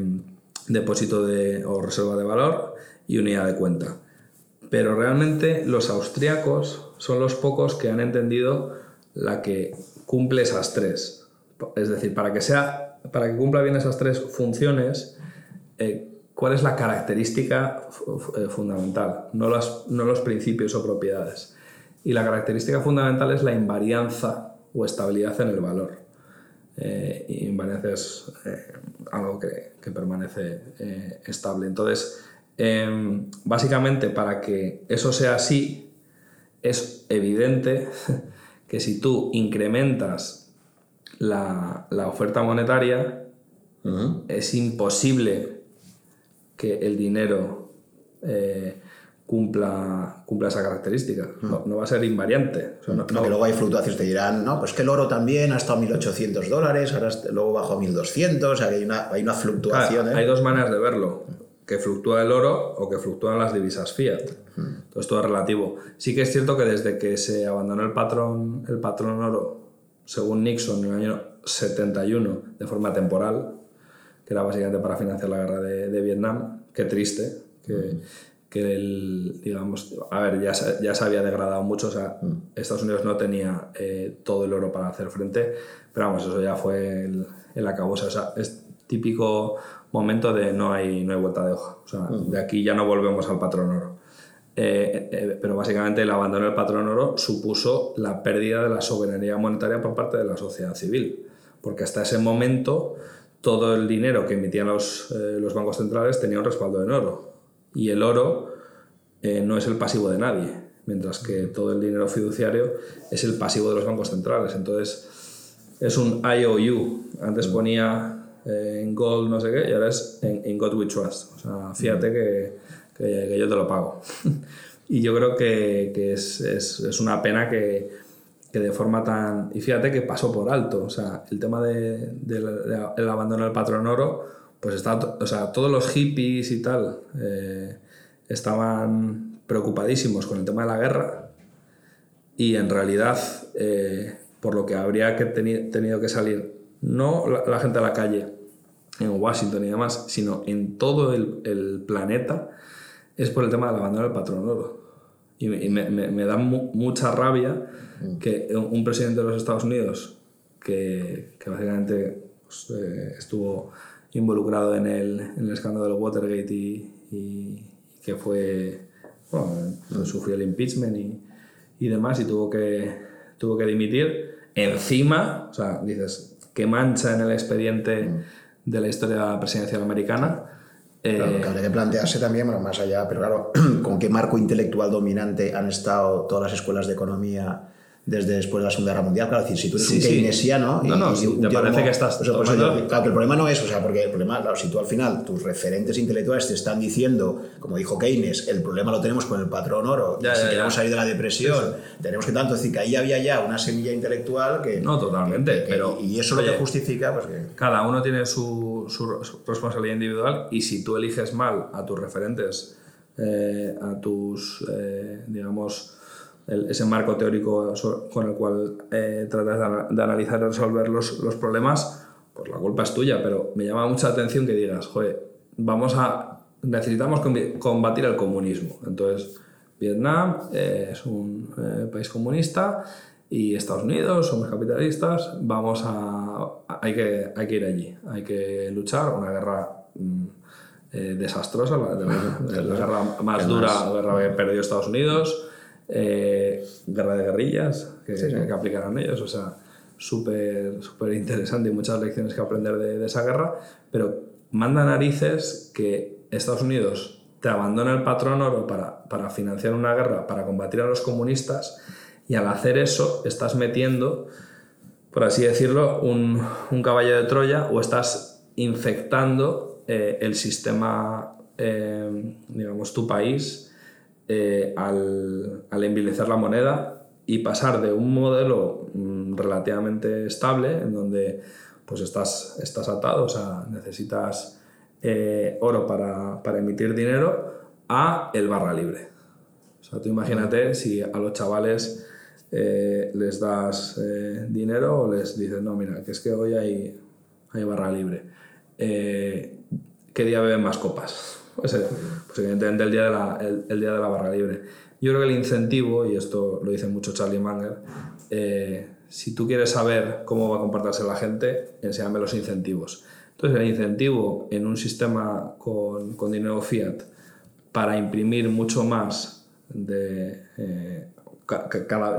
depósito de, o reserva de valor y unidad de cuenta. Pero realmente los austriacos son los pocos que han entendido la que cumple esas tres. Es decir, para que, sea, para que cumpla bien esas tres funciones, eh, ¿cuál es la característica eh, fundamental? No, no los principios o propiedades. Y la característica fundamental es la invarianza o estabilidad en el valor. Eh, invarianza es eh, algo que, que permanece estable. Entonces, em, básicamente, para que eso sea así, es evidente que si tú incrementas la, oferta monetaria, es imposible que el dinero eh, cumpla, cumpla esa característica. no, va a ser invariante. que luego hay fluctuaciones, te dirán, no, pues que el oro también ha estado a 1.800 dólares, ahora luego bajó a 1.200, o sea, hay una, hay una fluctuación. Hay dos maneras de verlo que fluctúa el oro o que fluctúan las divisas fiat. Entonces todo es relativo. Sí que es cierto que desde que se abandonó el patrón, el patrón oro, según Nixon en el año 71, de forma temporal, que era básicamente para financiar la guerra de, Vietnam, qué triste, que, el, digamos, a ver, ya, ya se había degradado mucho, o sea, Estados Unidos no tenía eh, todo el oro para hacer frente, pero vamos, eso ya fue el, el acabose, o sea, es típico momento de no hay, no hay vuelta de hoja. O sea, de aquí ya no volvemos al patrón oro. Eh, eh, pero básicamente el abandono del patrón oro supuso la pérdida de la soberanía monetaria por parte de la sociedad civil. Porque hasta ese momento todo el dinero que emitían los, eh, los bancos centrales tenía un respaldo en oro. Y el oro no es el pasivo de nadie, mientras que todo el dinero fiduciario es el pasivo de los bancos centrales. Entonces es un IOU. Antes ponía eh, en Gold no sé qué, y ahora es en, God We Trust. O sea, fíjate que, que, yo te lo pago. y yo creo que, que es, es, es, una pena que, que, de forma tan... Y fíjate que pasó por alto. O sea, el tema del de, de, abandono del patrón oro, pues está... O sea, todos los hippies y tal eh, estaban preocupadísimos con el tema de la guerra y en realidad eh, por lo que habría que tenido que salir no la, gente a la calle en Washington y demás, sino en todo el, el planeta, es por el tema del abandono del patrón oro. Y, me, me, da mucha rabia mm. que un presidente de los Estados Unidos, que, que básicamente pues, eh, estuvo involucrado en el, en el, escándalo del Watergate y, y que fue, bueno, sufrió el impeachment y, y, demás y tuvo que, tuvo que dimitir, encima, o sea, dices, que mancha en el expediente mm. de la historia presidencial americana. Claro, eh, que habría que plantearse también, bueno, más allá, pero claro, con qué marco intelectual dominante han estado todas las escuelas de economía desde después de la Segunda Guerra Mundial. Claro, decir, si tú eres un keynesiano... no, no, y, te parece que estás... Pues, claro, que el problema no es, o sea, porque el problema, claro, si tú al final tus referentes intelectuales te están diciendo, como dijo Keynes, el problema lo tenemos con el patrón oro, ya, si queremos salir de la depresión, tenemos que tanto, es decir, que ahí había ya una semilla intelectual que... No, totalmente, pero... Y eso lo que justifica, pues que... Cada uno tiene su, su, responsabilidad individual y si tú eliges mal a tus referentes, eh, a tus, eh, digamos ese marco teórico con el cual eh, tratas de, analizar y resolver los, los, problemas, pues la culpa es tuya, pero me llama mucha atención que digas, joder, vamos a, necesitamos combatir el comunismo. Entonces, Vietnam eh, es un eh, país comunista y Estados Unidos somos capitalistas, vamos a, hay, que, hay que ir allí, hay que luchar, una guerra... Mm, desastrosa, la, la, guerra más dura, la guerra que perdió Estados Unidos, eh, guerra de guerrillas que, que aplicarán ellos, o sea, súper súper interesante y muchas lecciones que aprender de, esa guerra, pero manda narices que Estados Unidos te abandona el patrón oro para, para financiar una guerra, para combatir a los comunistas, y al hacer eso estás metiendo, por así decirlo, un, un caballo de Troya o estás infectando eh, el sistema, eh, digamos, tu país eh, al, al envilecer la moneda y pasar de un modelo mm, relativamente estable, en donde pues estás, estás atado, o sea, necesitas eh, oro para, para, emitir dinero, a el barra libre. O sea, tú imagínate si a los chavales eh, les das dinero o les dices, no, mira, que es que hoy hay, hay barra libre. ¿Qué día beben más copas? Pues, pues evidentemente el día, de la, día de la barra libre. Yo creo que el incentivo, y esto lo dice mucho Charlie Munger, eh, si tú quieres saber cómo va a comportarse la gente, enséñame los incentivos. Entonces, el incentivo en un sistema con, dinero fiat para imprimir mucho más de, eh,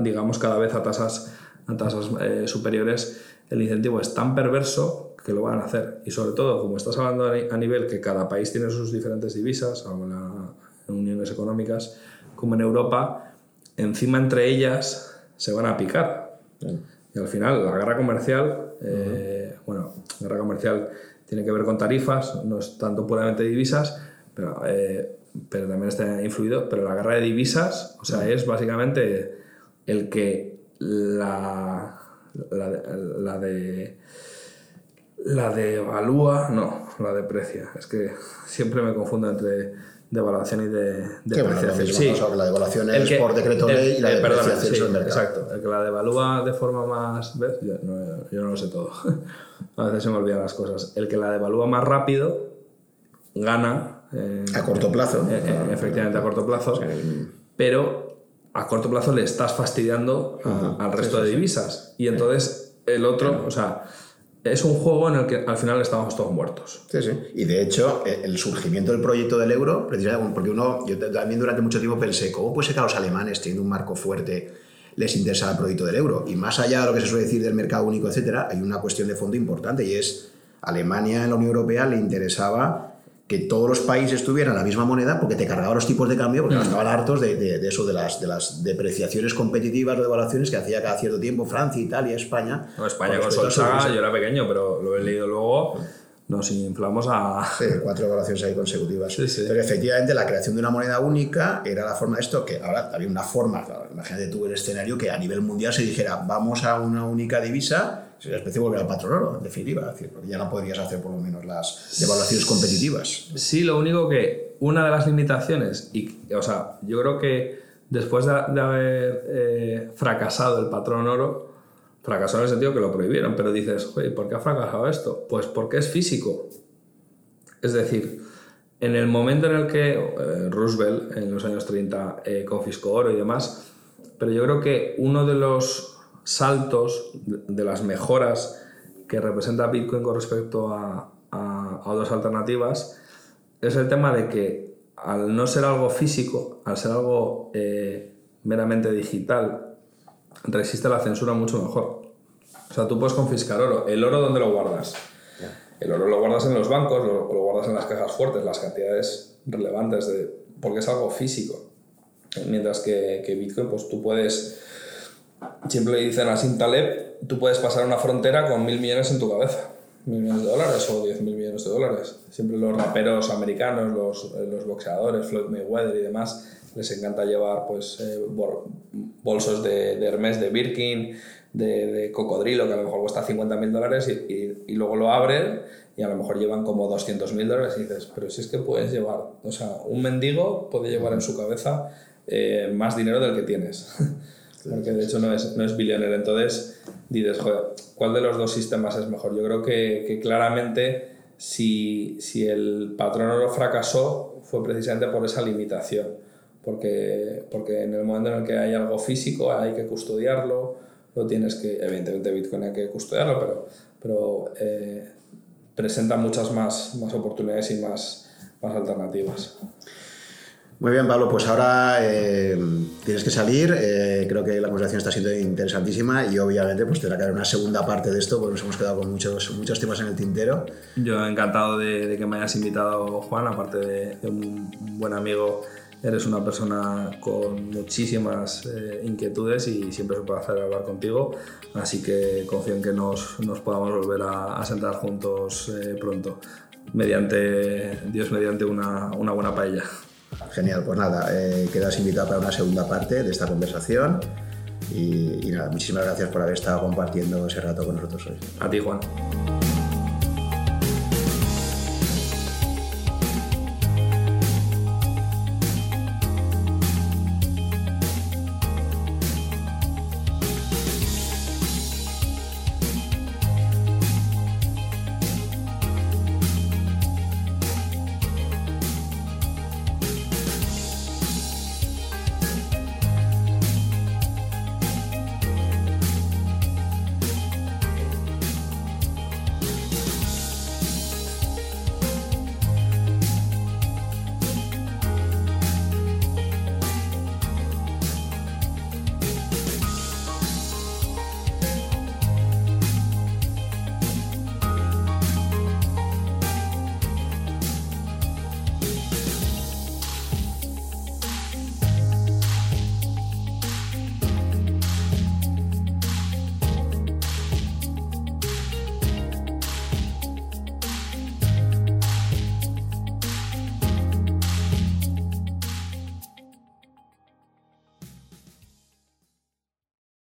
digamos, cada vez a tasas, a tasas eh, superiores, el incentivo es tan perverso que lo van a hacer. Y sobre todo, como estás hablando a nivel que cada país tiene sus diferentes divisas, o en uniones económicas, como en Europa, encima entre ellas se van a picar. Y al final, la guerra comercial, eh, bueno, la guerra comercial tiene que ver con tarifas, no es tanto puramente divisas, pero, eh, pero también está influido. Pero la guerra de divisas, o sea, es básicamente el que la, la, la de la devalúa, no, la deprecia. Es que siempre me confundo entre devaluación y de depreciación. sí, la devaluación es por decreto ley y la eh, depreciación es el mercado. Exacto, el que la devalúa de forma más... ¿ves? Yo, no, yo no lo sé todo. a veces se me olvidan las cosas. El que la devalúa más rápido gana... Eh, a corto plazo. Eh, efectivamente, a corto plazo. pero a corto plazo le estás fastidiando al resto de divisas. Y entonces el otro, o sea es un juego en el que al final estamos todos muertos. Sí, sí. Y de hecho, e, el surgimiento del proyecto del euro, precisamente porque uno, yo también durante mucho tiempo pensé, ¿cómo puede ser que a los alemanes, teniendo un marco fuerte, les interesa el proyecto del euro? Y más allá de lo que se suele decir del mercado único, etcétera, hay una cuestión de fondo importante y es Alemania en la Unión Europea le interesaba que todos los países tuvieran la misma moneda porque te cargaba los tipos de cambio, porque mm. estaban hartos de, de, eso, de las, de las depreciaciones competitivas o devaluaciones que hacía cada cierto tiempo Francia, Italia, España. No, España con Solsaga, yo era pequeño, pero lo he leído luego. Nos inflamos a. Sí, cuatro evaluaciones ahí consecutivas. Sí, sí. Pero efectivamente, la creación de una moneda única era la forma de esto, que ahora había una forma, imagínate tú el escenario que a nivel mundial se dijera, vamos a una única divisa sería especie volver al patrón oro, en definitiva, porque ya no podrías hacer por lo menos las devaluaciones competitivas. Sí, lo único que una de las limitaciones, y, o sea, yo creo que después de, haber eh, fracasado el patrón oro, fracasó en el sentido que lo prohibieron, pero dices, oye, ¿por qué ha fracasado esto? Pues porque es físico. Es decir, en el momento en el que eh, Roosevelt, en los años 30, eh, confiscó oro y demás, pero yo creo que uno de los saltos de las mejoras que representa Bitcoin con respecto a, otras alternativas es el tema de que al no ser algo físico, al ser algo eh, meramente digital, resiste la censura mucho mejor. O sea, tú puedes confiscar oro. ¿El oro dónde lo guardas? El oro lo guardas en los bancos, lo, lo guardas en las cajas fuertes, las cantidades relevantes, de, porque es algo físico. Mientras que, que Bitcoin, pues tú puedes siempre le dicen a Sintaleb, tú puedes pasar una frontera con mil millones en tu cabeza. Mil millones de dólares o diez mil millones de dólares. Siempre los raperos americanos, los, los boxeadores, Floyd Mayweather y demás, les encanta llevar pues, eh, bolsos de, de, Hermes, de Birkin, de, de, cocodrilo, que a lo mejor cuesta 50 mil dólares y, y, luego lo abren y a lo mejor llevan como 200 mil dólares y dices, pero si es que puedes llevar, o sea, un mendigo puede llevar en su cabeza eh, más dinero del que tienes. porque de hecho no es, no es billionaire. Entonces dices, joder, ¿cuál de los dos sistemas es mejor? Yo creo que, que claramente si, si, el patrón oro fracasó fue precisamente por esa limitación, porque, porque en el momento en el que hay algo físico hay que custodiarlo, lo tienes que, evidentemente Bitcoin hay que custodiarlo, pero, pero eh, presenta muchas más, más oportunidades y más, más alternativas. Muy bien, Pablo, pues ahora eh, tienes que salir. Eh, creo que la conversación está siendo interesantísima y obviamente pues tendrá que haber una segunda parte de esto porque nos hemos quedado con muchos, muchos temas en el tintero. Yo encantado de, que me hayas invitado, Juan, aparte de, un buen amigo. Eres una persona con muchísimas eh, inquietudes y siempre es un placer hablar contigo, así que confío en que nos, nos podamos volver a, a sentar juntos pronto, mediante, Dios mediante una, una buena paella. Genial, pues nada, eh, quedas invitado para una segunda parte de esta conversación. Y, y nada, muchísimas gracias por haber estado compartiendo ese rato con nosotros hoy. A ti, Juan.